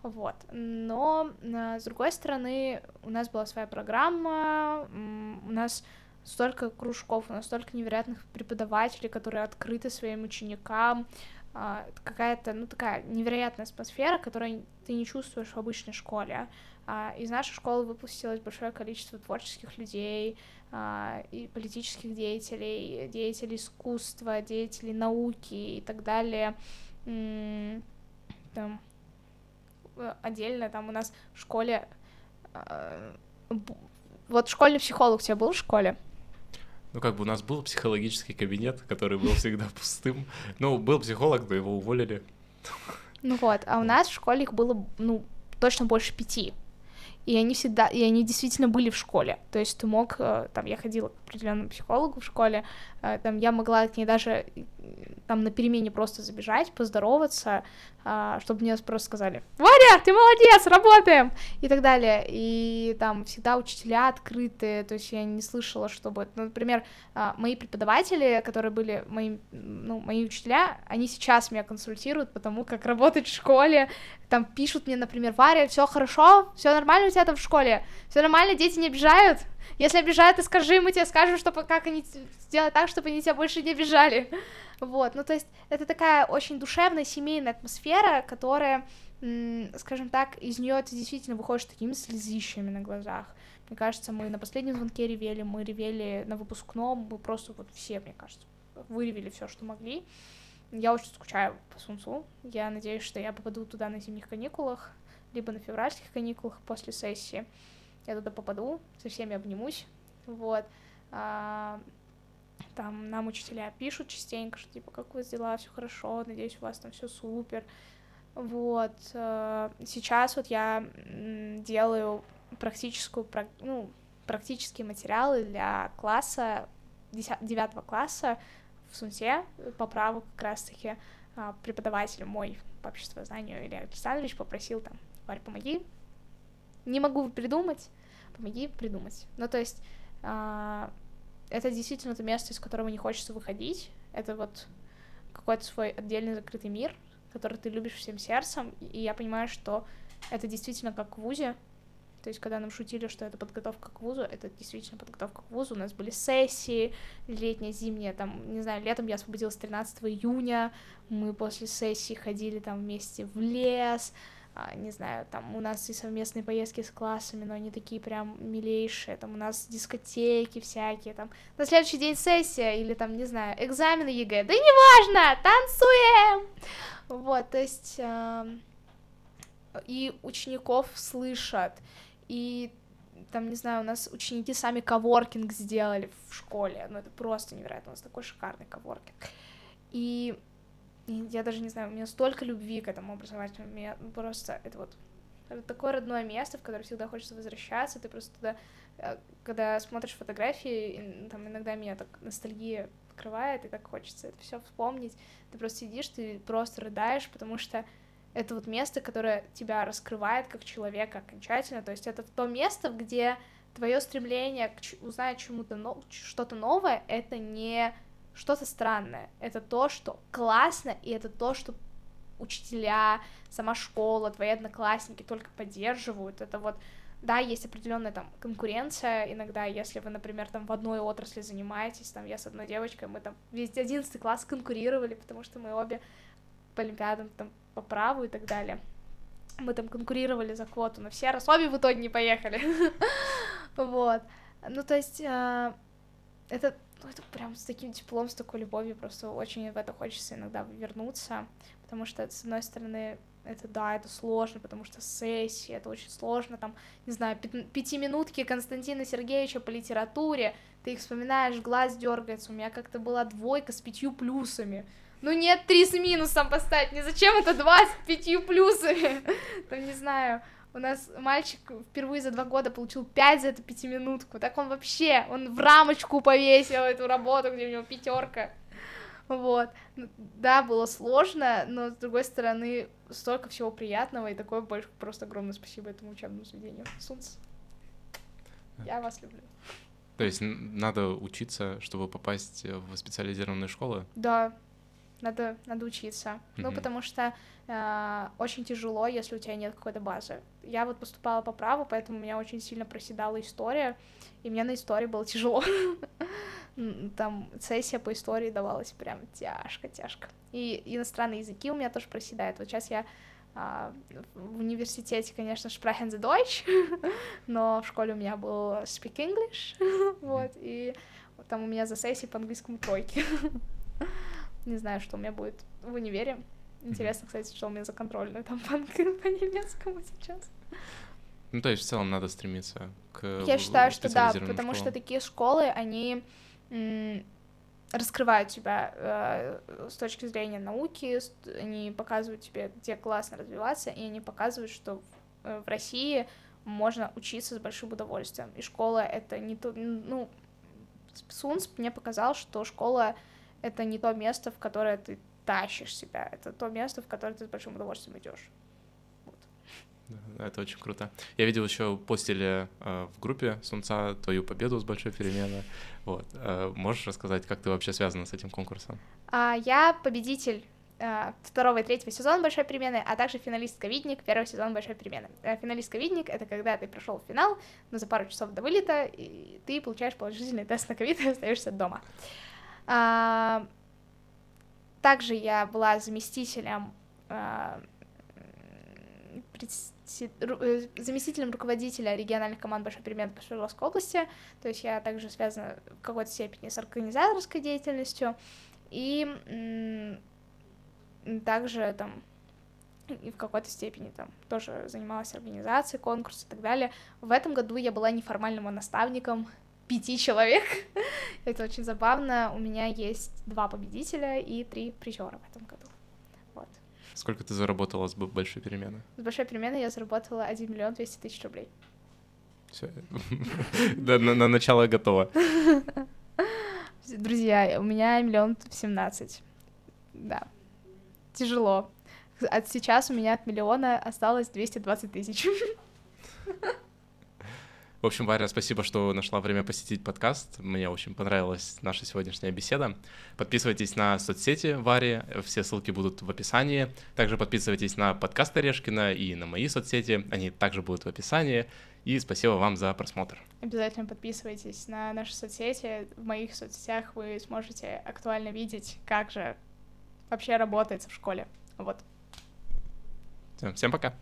Вот. Но, а, с другой стороны, у нас была своя программа, у нас столько кружков, у нас столько невероятных преподавателей, которые открыты своим ученикам, а, какая-то, ну, такая невероятная атмосфера, которую ты не чувствуешь в обычной школе. А, из нашей школы выпустилось большое количество творческих людей, а, и политических деятелей, деятелей искусства, деятелей науки и так далее. Там, э, отдельно там у нас в школе... Вот школьный психолог у тебя был в школе? Ну, как бы у нас был психологический кабинет, который был всегда пустым. Ну, был психолог, но его уволили. Ну вот, а у нас в школе их было, ну, точно больше пяти и они всегда, и они действительно были в школе, то есть ты мог, э, там, я ходила определенному психологу в школе, э, там, я могла к ней даже, там, на перемене просто забежать, поздороваться, а, чтобы мне просто сказали, Варя, ты молодец, работаем, и так далее, и там всегда учителя открытые, то есть я не слышала, чтобы, ну, например, а, мои преподаватели, которые были мои, ну, мои учителя, они сейчас меня консультируют по тому, как работать в школе, там пишут мне, например, Варя, все хорошо, все нормально у тебя там в школе, все нормально, дети не обижают. Если обижают, ты скажи, мы тебе скажем, чтобы как они сделать так, чтобы они тебя больше не обижали. Вот, ну то есть это такая очень душевная семейная атмосфера, которая скажем так, из нее ты действительно выходишь такими слезищами на глазах. Мне кажется, мы на последнем звонке ревели, мы ревели на выпускном, мы просто вот все, мне кажется, выревели все, что могли. Я очень скучаю по Сунцу. Я надеюсь, что я попаду туда на зимних каникулах, либо на февральских каникулах после сессии. Я туда попаду, со всеми обнимусь. Вот. А, там нам учителя пишут частенько, что типа, как у вас дела, все хорошо, надеюсь, у вас там все супер. Вот. Э, сейчас вот я делаю практическую, ну, практические материалы для класса, 9 класса в Сунсе, по праву как раз-таки а, преподаватель мой по обществознанию Илья Александрович попросил там, Варь, помоги, не могу придумать, помоги придумать. Ну, то есть а, это действительно то место, из которого не хочется выходить, это вот какой-то свой отдельный закрытый мир, который ты любишь всем сердцем, и я понимаю, что это действительно как в ВУЗе, то есть, когда нам шутили, что это подготовка к вузу, это действительно подготовка к вузу. У нас были сессии летние, зимние, там, не знаю, летом я освободилась 13 июня, мы после сессии ходили там вместе в лес, не знаю, там у нас и совместные поездки с классами, но они такие прям милейшие, там у нас дискотеки всякие, там на следующий день сессия или там, не знаю, экзамены ЕГЭ, да неважно, танцуем! Вот, то есть... Э, и учеников слышат, и там, не знаю, у нас ученики сами коворкинг сделали в школе, ну это просто невероятно, у нас такой шикарный коворкинг. И, я даже не знаю, у меня столько любви к этому образовательному, мне просто это вот это такое родное место, в которое всегда хочется возвращаться, ты просто туда, э, когда смотришь фотографии, там иногда меня так ностальгия покрывает, и так хочется это все вспомнить, ты просто сидишь, ты просто рыдаешь, потому что это вот место, которое тебя раскрывает как человека окончательно, то есть это то место, где твое стремление к узнать чему-то но... что-то новое, это не что-то странное, это то, что классно, и это то, что учителя, сама школа, твои одноклассники только поддерживают, это вот да, есть определенная там конкуренция иногда, если вы, например, там в одной отрасли занимаетесь, там я с одной девочкой, мы там весь одиннадцатый класс конкурировали, потому что мы обе по олимпиадам там по праву и так далее. Мы там конкурировали за квоту, но все раз обе в итоге не поехали. Вот. Ну, то есть, а, это, ну, это прям с таким теплом, с такой любовью, просто очень в это хочется иногда вернуться, потому что, с одной стороны, это да, это сложно, потому что сессия, это очень сложно, там, не знаю, пятиминутки Константина Сергеевича по литературе, ты их вспоминаешь, глаз дергается, у меня как-то была двойка с пятью плюсами, ну нет, три с минусом поставить, не зачем это два с пятью плюсами, там, не знаю, у нас мальчик впервые за два года получил пять за эту пятиминутку, так он вообще, он в рамочку повесил эту работу, где у него пятерка, вот, ну, да, было сложно, но, с другой стороны, столько всего приятного, и такое больше, просто огромное спасибо этому учебному заведению. Сунц, я вас люблю. То есть надо учиться, чтобы попасть в специализированные школы? Да, надо, надо учиться. Mm-hmm. Ну, потому что э, очень тяжело, если у тебя нет какой-то базы. Я вот поступала по праву, поэтому у меня очень сильно проседала история, и мне на истории было тяжело. Там сессия по истории давалась прям тяжко-тяжко. И иностранные языки у меня тоже проседают. Вот сейчас я а, в университете, конечно, Sprechen Sie Deutsch, но в школе у меня был Speak English, вот, и там у меня за сессии по английскому тройки. Не знаю, что у меня будет в универе. Интересно, кстати, что у меня за контрольную там по, по немецкому сейчас. Ну, то есть в целом надо стремиться к Я считаю, что да, потому что такие школы, они раскрывают тебя э, с точки зрения науки, они показывают тебе, где классно развиваться, и они показывают, что в, э, в России можно учиться с большим удовольствием. И школа это не то, ну, Сунс мне показал, что школа это не то место, в которое ты тащишь себя, это то место, в которое ты с большим удовольствием идешь. Это очень круто. Я видел еще постили э, в группе Сунца твою победу с большой перемены. Вот. Э, можешь рассказать, как ты вообще связана с этим конкурсом? А, я победитель э, второго и третьего сезона большой перемены, а также финалистка Видник первого сезона большой перемены. Э, финалистка Видник это когда ты прошел финал, но за пару часов до вылета, и ты получаешь положительный тест на ковид и остаешься дома. А, также я была заместителем а, э, заместителем руководителя региональных команд Большой перемен по Свердловской области, то есть я также связана в какой-то степени с организаторской деятельностью, и также там и в какой-то степени там тоже занималась организацией конкурса и так далее. В этом году я была неформальным наставником пяти человек. Это очень забавно. У меня есть два победителя и три призера в этом году. Вот. Сколько ты заработала с большой перемены? С большой перемены я заработала 1 миллион 200 тысяч рублей. Все, да, на, на начало готово. Друзья, у меня миллион семнадцать. Да. Тяжело. От сейчас у меня от миллиона осталось 220 тысяч. В общем, Варя, спасибо, что нашла время посетить подкаст. Мне очень понравилась наша сегодняшняя беседа. Подписывайтесь на соцсети Вари, все ссылки будут в описании. Также подписывайтесь на подкаст Орешкина и на мои соцсети, они также будут в описании. И спасибо вам за просмотр. Обязательно подписывайтесь на наши соцсети. В моих соцсетях вы сможете актуально видеть, как же вообще работает в школе. Вот. Всем пока.